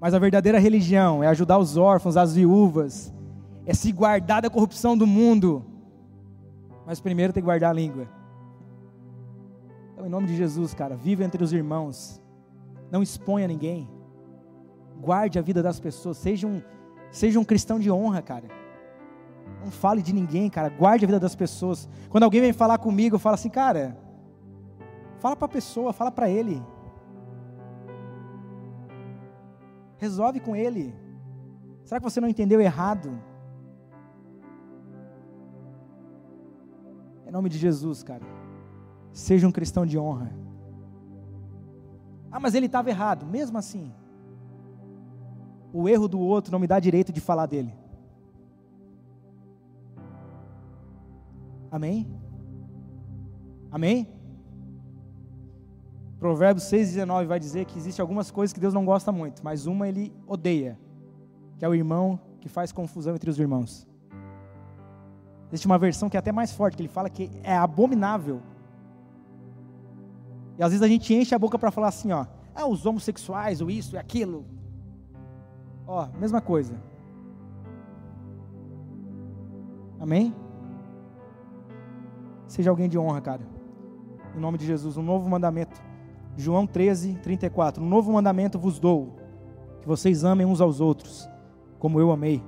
Mas a verdadeira religião é ajudar os órfãos, as viúvas, é se guardar da corrupção do mundo. Mas primeiro tem que guardar a língua. Então, em nome de Jesus, cara, viva entre os irmãos. Não exponha ninguém. Guarde a vida das pessoas. Seja um, seja um cristão de honra, cara. Não fale de ninguém, cara. Guarde a vida das pessoas. Quando alguém vem falar comigo, eu falo assim, cara, fala para a pessoa, fala para ele. Resolve com ele. Será que você não entendeu errado? Em nome de Jesus, cara. Seja um cristão de honra. Ah, mas ele estava errado. Mesmo assim, o erro do outro não me dá direito de falar dele. Amém? Amém? Provérbios 6,19 vai dizer que existe algumas coisas que Deus não gosta muito, mas uma ele odeia, que é o irmão que faz confusão entre os irmãos. Existe uma versão que é até mais forte, que ele fala que é abominável. E às vezes a gente enche a boca para falar assim, ó, ah, os homossexuais, o isso e aquilo. Ó, mesma coisa. Amém? Seja alguém de honra, cara. Em nome de Jesus, um novo mandamento João 13, 34. Um novo mandamento vos dou: que vocês amem uns aos outros, como eu amei.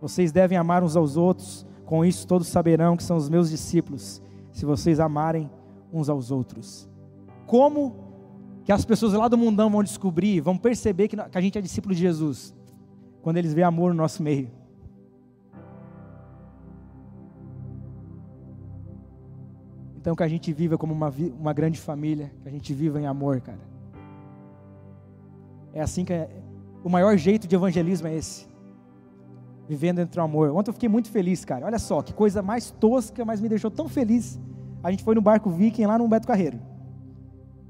Vocês devem amar uns aos outros, com isso todos saberão que são os meus discípulos, se vocês amarem uns aos outros. Como que as pessoas lá do mundão vão descobrir, vão perceber que a gente é discípulo de Jesus? Quando eles veem amor no nosso meio. Então que a gente viva como uma, uma grande família, que a gente viva em amor, cara. É assim que é, o maior jeito de evangelismo é esse. Vivendo entre o amor. Ontem eu fiquei muito feliz, cara. Olha só, que coisa mais tosca, mas me deixou tão feliz. A gente foi no barco Viking lá no Beto Carreiro.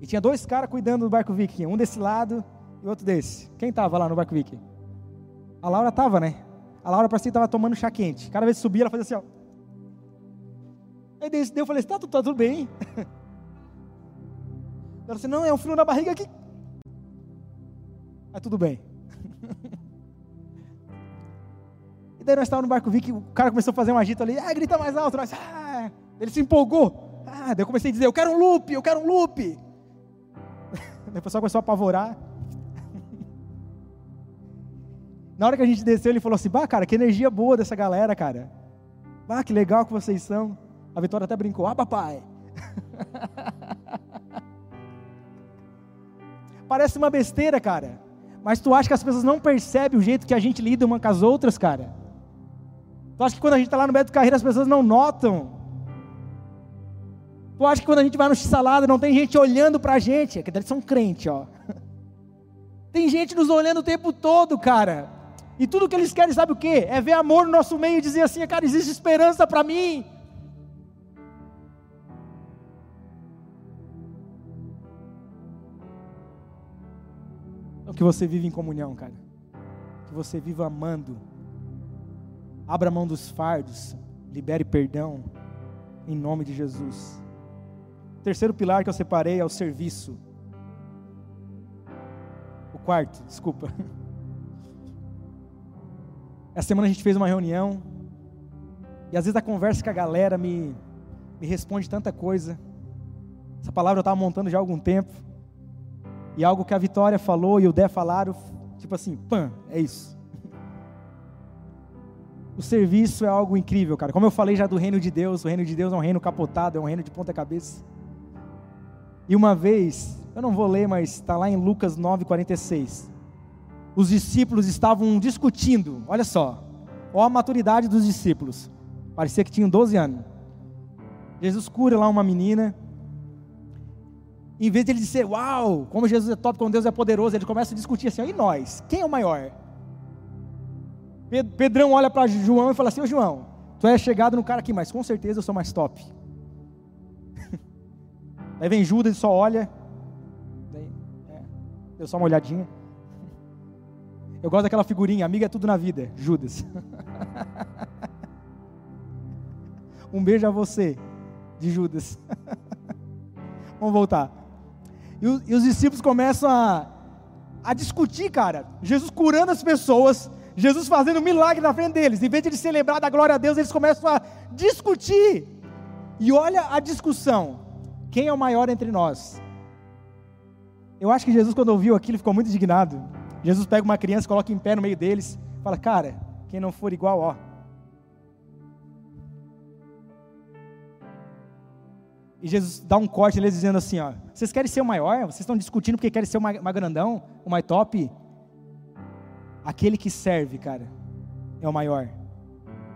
E tinha dois caras cuidando do barco Viking, um desse lado e outro desse. Quem estava lá no barco Viking? A Laura estava, né? A Laura parecia que estava tomando chá quente. Cada vez que subia, ela fazia assim, ó. Aí eu falei, tá, tá tudo bem. Ela disse, não, é um frio na barriga aqui. Aí tudo bem. E daí nós estávamos no barco, vi que o cara começou a fazer um agito ali, ah, grita mais alto, nós, ah, ele se empolgou. Ah, daí eu comecei a dizer, eu quero um loop, eu quero um loop. O pessoal começou a apavorar. Na hora que a gente desceu, ele falou assim, bah, cara, que energia boa dessa galera, cara. Bah, que legal que vocês são. A Vitória até brincou: Ah, papai. Parece uma besteira, cara. Mas tu acha que as pessoas não percebem o jeito que a gente lida uma com as outras, cara? Tu acha que quando a gente está lá no Beto Carreira as pessoas não notam? Tu acha que quando a gente vai no X-Salada não tem gente olhando pra gente? É que eles são crente, ó. Tem gente nos olhando o tempo todo, cara. E tudo que eles querem, sabe o quê? É ver amor no nosso meio e dizer assim, cara, existe esperança para mim. que você vive em comunhão, cara. Que você viva amando. Abra mão dos fardos. Libere perdão. Em nome de Jesus. O terceiro pilar que eu separei é o serviço. O quarto, desculpa. Essa semana a gente fez uma reunião. E às vezes a conversa com a galera me, me responde tanta coisa. Essa palavra eu estava montando já há algum tempo. E algo que a Vitória falou e o Dé falaram, tipo assim, pã, é isso. O serviço é algo incrível, cara. Como eu falei já do reino de Deus, o reino de Deus é um reino capotado, é um reino de ponta cabeça. E uma vez, eu não vou ler, mas está lá em Lucas 9,46. Os discípulos estavam discutindo, olha só, olha a maturidade dos discípulos. Parecia que tinham 12 anos. Jesus cura lá uma menina, em vez de ele dizer, uau, como Jesus é top, como Deus é poderoso, ele começa a discutir assim, e nós? Quem é o maior? Pedrão olha para João e fala assim, ô João, tu é chegado no cara aqui, mas com certeza eu sou mais top. Aí vem Judas e só olha, daí, é, deu só uma olhadinha. Eu gosto daquela figurinha, amiga é tudo na vida, Judas. um beijo a você, de Judas. Vamos voltar. E, e os discípulos começam a, a discutir, cara. Jesus curando as pessoas, Jesus fazendo um milagre na frente deles. Em vez de eles celebrar da glória a Deus, eles começam a discutir. E olha a discussão: quem é o maior entre nós? Eu acho que Jesus, quando ouviu aquilo, ficou muito indignado. Jesus pega uma criança, coloca em pé no meio deles, fala: Cara, quem não for igual, ó. E Jesus dá um corte neles dizendo assim: ó, Vocês querem ser o maior? Vocês estão discutindo porque querem ser o mais grandão, o mais top? Aquele que serve, cara, é o maior.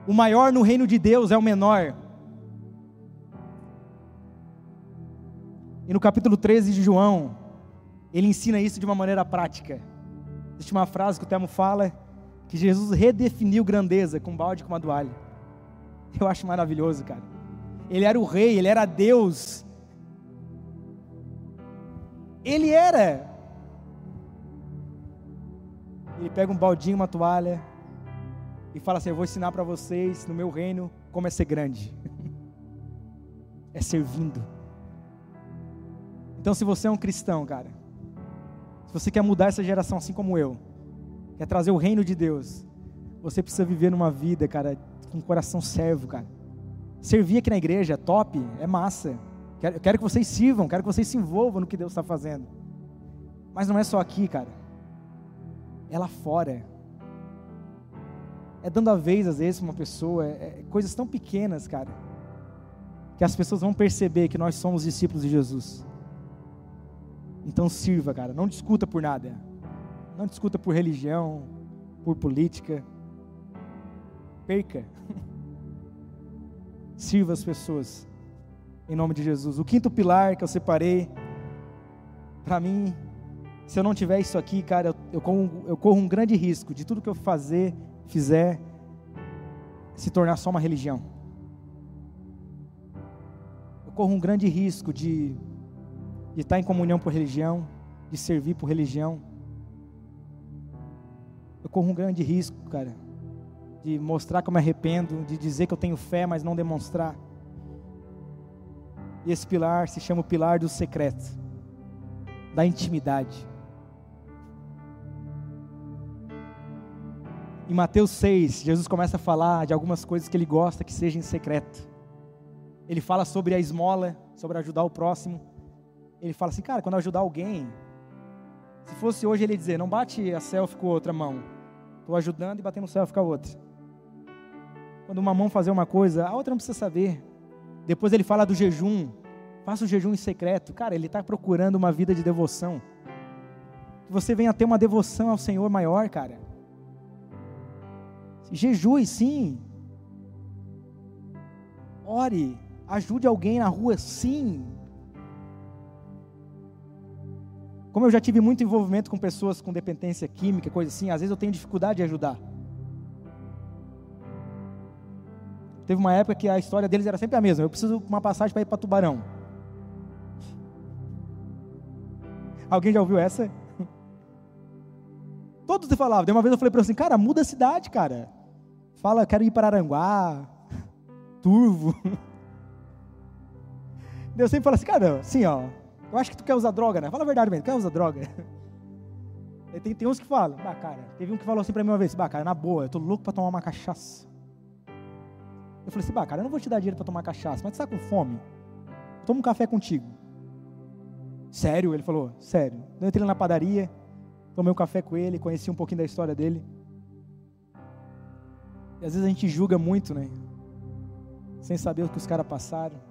O maior no reino de Deus é o menor. E no capítulo 13 de João, ele ensina isso de uma maneira prática. Existe uma frase que o Temo fala que Jesus redefiniu grandeza com balde e com uma toalha. Eu acho maravilhoso, cara. Ele era o rei, ele era Deus. Ele era. Ele pega um baldinho, uma toalha e fala assim: Eu vou ensinar para vocês no meu reino como é ser grande. é servindo. Então, se você é um cristão, cara, se você quer mudar essa geração assim como eu, quer trazer o reino de Deus, você precisa viver numa vida, cara, com um coração servo, cara. Servir aqui na igreja é top, é massa. Quero, quero que vocês sirvam, quero que vocês se envolvam no que Deus está fazendo. Mas não é só aqui, cara. É lá fora. É dando a vez, às vezes, para uma pessoa. É, é coisas tão pequenas, cara. Que as pessoas vão perceber que nós somos discípulos de Jesus. Então sirva, cara. Não discuta por nada. Não discuta por religião, por política. Perca. Sirva as pessoas. Em nome de Jesus. O quinto pilar que eu separei, para mim, se eu não tiver isso aqui, cara, eu, eu, corro, eu corro um grande risco de tudo que eu fazer, fizer, se tornar só uma religião. Eu corro um grande risco de, de estar em comunhão por religião, de servir por religião. Eu corro um grande risco, cara, de mostrar que eu me arrependo, de dizer que eu tenho fé, mas não demonstrar. E esse pilar se chama o pilar do secreto, da intimidade. Em Mateus 6, Jesus começa a falar de algumas coisas que ele gosta que sejam em secreto. Ele fala sobre a esmola, sobre ajudar o próximo. Ele fala assim, cara, quando ajudar alguém, se fosse hoje ele dizer, não bate a selfie com outra mão. Estou ajudando e batendo selfie com a outra. Quando uma mão fazer uma coisa, a outra não precisa saber. Depois ele fala do jejum. Faça o jejum em secreto. Cara, ele está procurando uma vida de devoção. Que você venha ter uma devoção ao Senhor maior, cara. Jejue, sim. Ore. Ajude alguém na rua, sim. Como eu já tive muito envolvimento com pessoas com dependência química, coisa assim, às vezes eu tenho dificuldade de ajudar. Teve uma época que a história deles era sempre a mesma. Eu preciso de uma passagem para ir para Tubarão. Alguém já ouviu essa? Todos falavam. De uma vez eu falei para assim, cara, muda a cidade, cara. Fala, quero ir para Aranguá, Turvo. Deus sempre fala assim, cara, assim, ó. Eu acho que tu quer usar droga, né? Fala a verdade mesmo, quer usar droga? Tem, tem uns que falam, bah, cara, teve um que falou assim para mim uma vez, bah, cara, na boa, eu tô louco para tomar uma cachaça. Eu falei assim, bah, cara, eu não vou te dar dinheiro para tomar cachaça, mas tu está com fome? Toma um café contigo. Sério? Ele falou, sério. Eu entrei na padaria, tomei um café com ele, conheci um pouquinho da história dele. E às vezes a gente julga muito, né? Sem saber o que os caras passaram.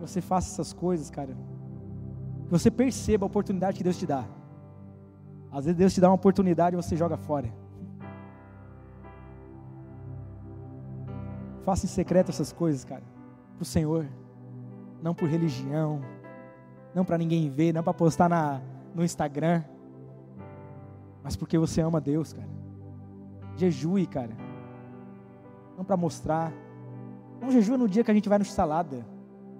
Você faça essas coisas, cara. Que você perceba a oportunidade que Deus te dá. Às vezes Deus te dá uma oportunidade e você joga fora. Faça em secreto essas coisas, cara, para o Senhor, não por religião, não para ninguém ver, não para postar na, no Instagram, mas porque você ama Deus, cara. Jejue, cara, não para mostrar. Não jejua no dia que a gente vai no salada.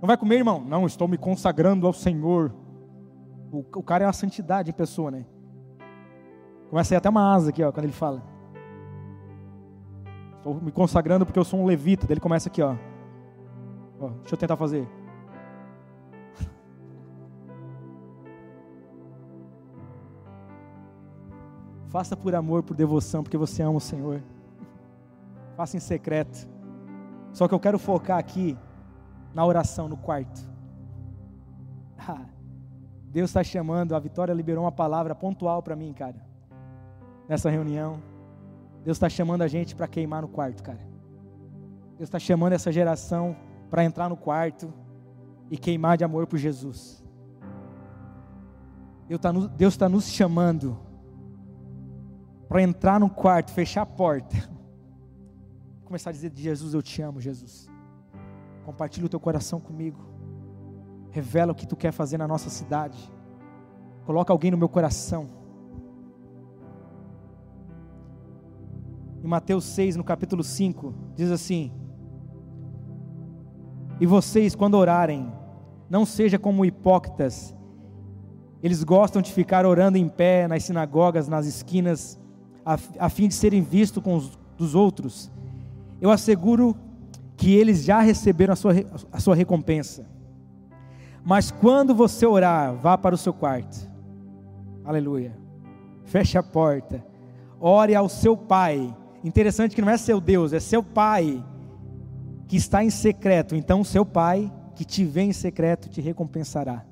Não vai comer, irmão? Não, estou me consagrando ao Senhor. O, o cara é uma santidade em pessoa, né? Começa a até uma asa aqui, ó, quando ele fala. Estou me consagrando porque eu sou um levita. Ele começa aqui, ó. ó deixa eu tentar fazer. Faça por amor, por devoção, porque você ama o Senhor. Faça em secreto. Só que eu quero focar aqui na oração no quarto. Ah, Deus está chamando, a Vitória liberou uma palavra pontual para mim, cara, nessa reunião. Deus está chamando a gente para queimar no quarto, cara. Deus está chamando essa geração para entrar no quarto e queimar de amor por Jesus. Deus está nos chamando para entrar no quarto, fechar a porta, começar a dizer: Jesus, eu te amo, Jesus. Compartilha o teu coração comigo. Revela o que tu quer fazer na nossa cidade. Coloca alguém no meu coração. Em Mateus 6, no capítulo 5, diz assim: E vocês, quando orarem, não seja como hipócritas. Eles gostam de ficar orando em pé nas sinagogas, nas esquinas, a, a fim de serem vistos com os dos outros. Eu asseguro que eles já receberam a sua, a sua recompensa. Mas quando você orar, vá para o seu quarto. Aleluia. Feche a porta. Ore ao seu pai Interessante que não é seu Deus, é seu pai que está em secreto. Então, seu pai que te vê em secreto te recompensará.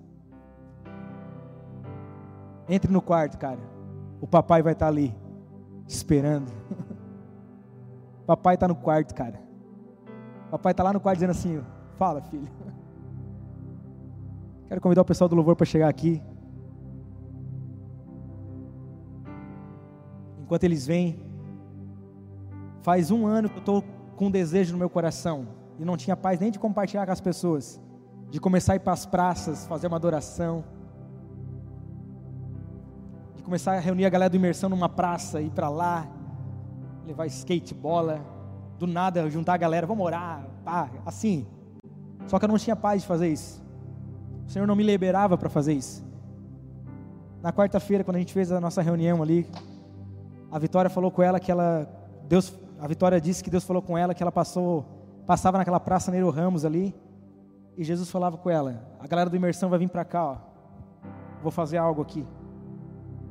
Entre no quarto, cara. O papai vai estar ali, esperando. papai está no quarto, cara. Papai está lá no quarto dizendo assim: Fala, filho. Quero convidar o pessoal do louvor para chegar aqui. Enquanto eles vêm, Faz um ano que eu estou com um desejo no meu coração e não tinha paz nem de compartilhar com as pessoas, de começar a ir para as praças, fazer uma adoração, de começar a reunir a galera do imersão numa praça, ir para lá, levar skate, bola, do nada juntar a galera, vamos orar, pá, assim. Só que eu não tinha paz de fazer isso. O Senhor não me liberava para fazer isso. Na quarta-feira, quando a gente fez a nossa reunião ali, a Vitória falou com ela que ela Deus a Vitória disse que Deus falou com ela que ela passou, passava naquela praça Neiro Ramos ali, e Jesus falava com ela: a galera do imersão vai vir para cá, ó. Vou fazer algo aqui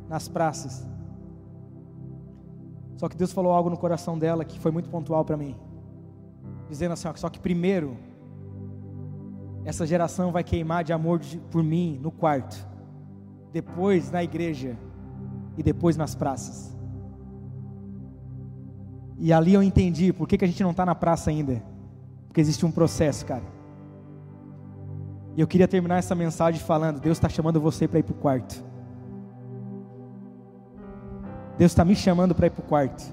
nas praças. Só que Deus falou algo no coração dela que foi muito pontual para mim, dizendo assim: ó, só que primeiro essa geração vai queimar de amor de, por mim no quarto, depois na igreja e depois nas praças. E ali eu entendi por que, que a gente não está na praça ainda. Porque existe um processo, cara. E eu queria terminar essa mensagem falando: Deus está chamando você para ir para o quarto. Deus está me chamando para ir para o quarto.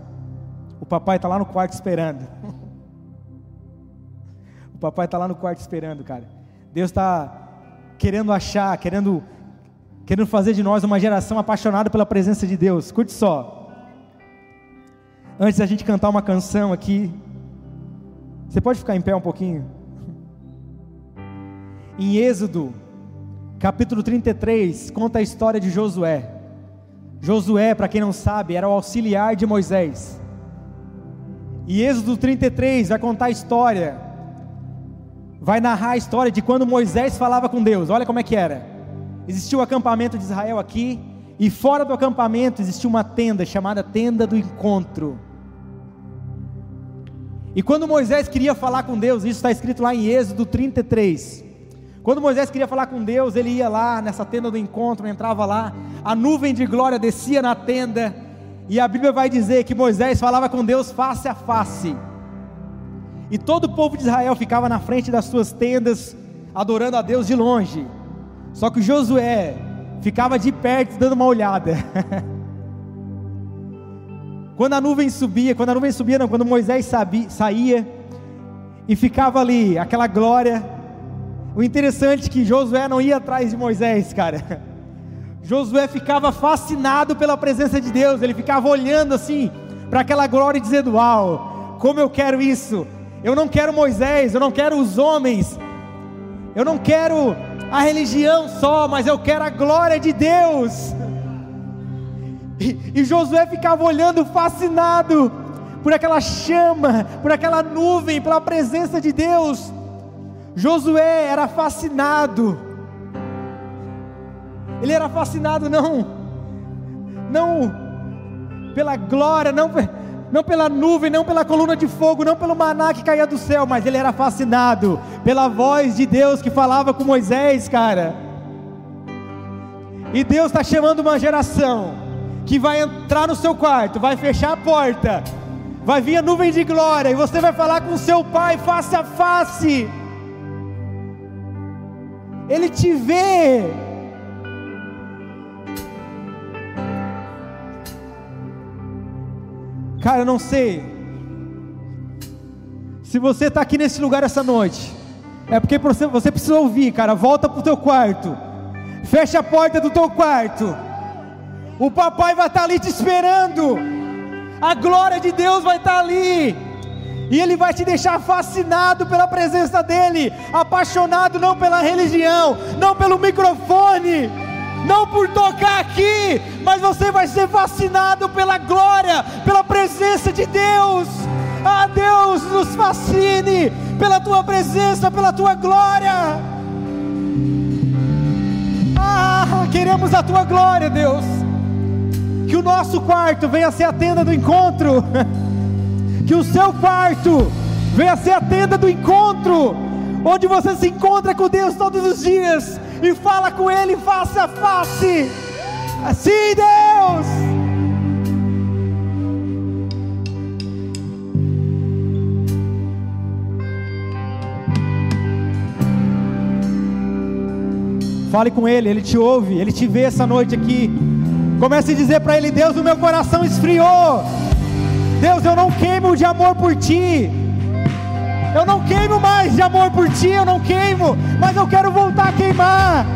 O papai está lá no quarto esperando. o papai está lá no quarto esperando, cara. Deus está querendo achar, querendo, querendo fazer de nós uma geração apaixonada pela presença de Deus. Curte só. Antes da gente cantar uma canção aqui, você pode ficar em pé um pouquinho? Em Êxodo, capítulo 33, conta a história de Josué. Josué, para quem não sabe, era o auxiliar de Moisés. E Êxodo 33 vai contar a história, vai narrar a história de quando Moisés falava com Deus. Olha como é que era. Existia o acampamento de Israel aqui, e fora do acampamento existia uma tenda chamada Tenda do Encontro. E quando Moisés queria falar com Deus, isso está escrito lá em Êxodo 33. Quando Moisés queria falar com Deus, ele ia lá nessa tenda do encontro, entrava lá, a nuvem de glória descia na tenda, e a Bíblia vai dizer que Moisés falava com Deus face a face. E todo o povo de Israel ficava na frente das suas tendas, adorando a Deus de longe. Só que Josué ficava de perto, dando uma olhada. Quando a nuvem subia, quando a nuvem subia, não, quando Moisés sabia, saía e ficava ali, aquela glória. O interessante é que Josué não ia atrás de Moisés, cara. Josué ficava fascinado pela presença de Deus, ele ficava olhando assim para aquela glória e dizendo: Uau, como eu quero isso! Eu não quero Moisés, eu não quero os homens, eu não quero a religião só, mas eu quero a glória de Deus. E, e Josué ficava olhando fascinado por aquela chama, por aquela nuvem, pela presença de Deus. Josué era fascinado. Ele era fascinado não, não pela glória, não, não pela nuvem, não pela coluna de fogo, não pelo maná que caía do céu, mas ele era fascinado pela voz de Deus que falava com Moisés, cara. E Deus está chamando uma geração que vai entrar no seu quarto, vai fechar a porta, vai vir a nuvem de glória e você vai falar com seu pai face a face. Ele te vê. Cara, eu não sei. Se você está aqui nesse lugar essa noite, é porque você, você precisa ouvir, cara. Volta para o teu quarto. Fecha a porta do teu quarto. O papai vai estar tá ali te esperando. A glória de Deus vai estar tá ali. E Ele vai te deixar fascinado pela presença dEle, apaixonado não pela religião, não pelo microfone, não por tocar aqui, mas você vai ser fascinado pela glória, pela presença de Deus. Ah, Deus, nos fascine pela tua presença, pela tua glória. Ah, queremos a tua glória, Deus. Que o nosso quarto venha ser a tenda do encontro. Que o seu quarto venha ser a tenda do encontro, onde você se encontra com Deus todos os dias e fala com Ele face a face. Assim, Deus. Fale com Ele, Ele te ouve, Ele te vê essa noite aqui. Comece a dizer para Ele: Deus, o meu coração esfriou. Deus, eu não queimo de amor por Ti. Eu não queimo mais de amor por Ti, eu não queimo, mas eu quero voltar a queimar.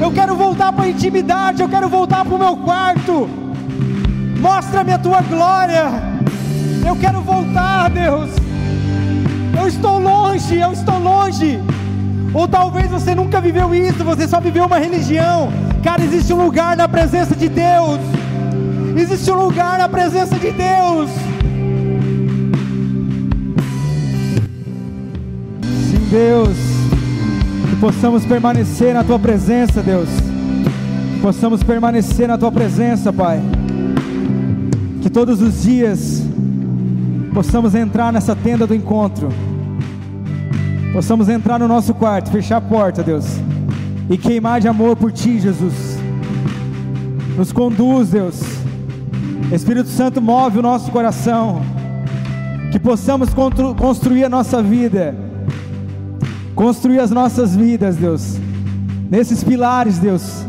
Eu quero voltar para a intimidade, eu quero voltar para o meu quarto. Mostra-me a Tua glória. Eu quero voltar, Deus. Eu estou longe, eu estou longe. Ou talvez você nunca viveu isso, você só viveu uma religião. Cara, existe um lugar na presença de Deus. Existe um lugar na presença de Deus. Deus. Que possamos permanecer na tua presença, Deus. Que possamos permanecer na tua presença, Pai. Que todos os dias possamos entrar nessa tenda do encontro possamos entrar no nosso quarto, fechar a porta, Deus, e queimar de amor por Ti, Jesus. Nos conduz, Deus. Espírito Santo, move o nosso coração, que possamos construir a nossa vida, construir as nossas vidas, Deus, nesses pilares, Deus.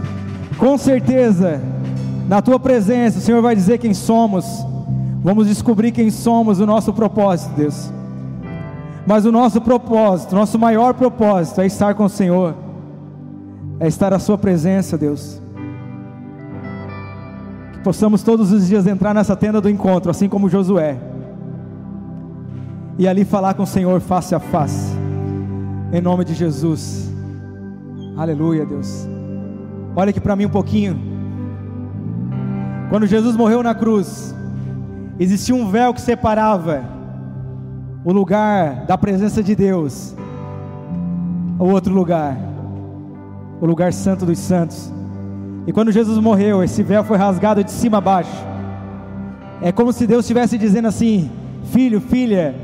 Com certeza, na Tua presença, o Senhor vai dizer quem somos. Vamos descobrir quem somos, o nosso propósito, Deus. Mas o nosso propósito, nosso maior propósito é estar com o Senhor, é estar à Sua presença, Deus. Que possamos todos os dias entrar nessa tenda do encontro, assim como Josué, e ali falar com o Senhor face a face, em nome de Jesus. Aleluia, Deus. Olha aqui para mim um pouquinho. Quando Jesus morreu na cruz, existia um véu que separava o lugar da presença de Deus, o outro lugar, o lugar santo dos santos. E quando Jesus morreu, esse véu foi rasgado de cima a baixo. É como se Deus estivesse dizendo assim: Filho, filha,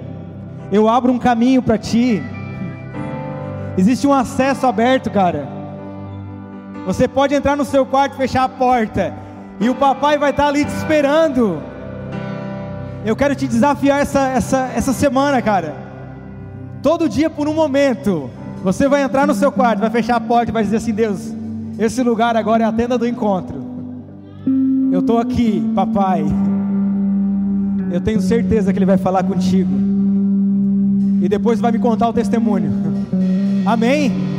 eu abro um caminho para ti. Existe um acesso aberto, cara. Você pode entrar no seu quarto, fechar a porta, e o papai vai estar ali te esperando. Eu quero te desafiar essa, essa, essa semana, cara. Todo dia por um momento. Você vai entrar no seu quarto, vai fechar a porta e vai dizer assim: Deus, esse lugar agora é a tenda do encontro. Eu estou aqui, papai. Eu tenho certeza que Ele vai falar contigo. E depois vai me contar o testemunho. Amém?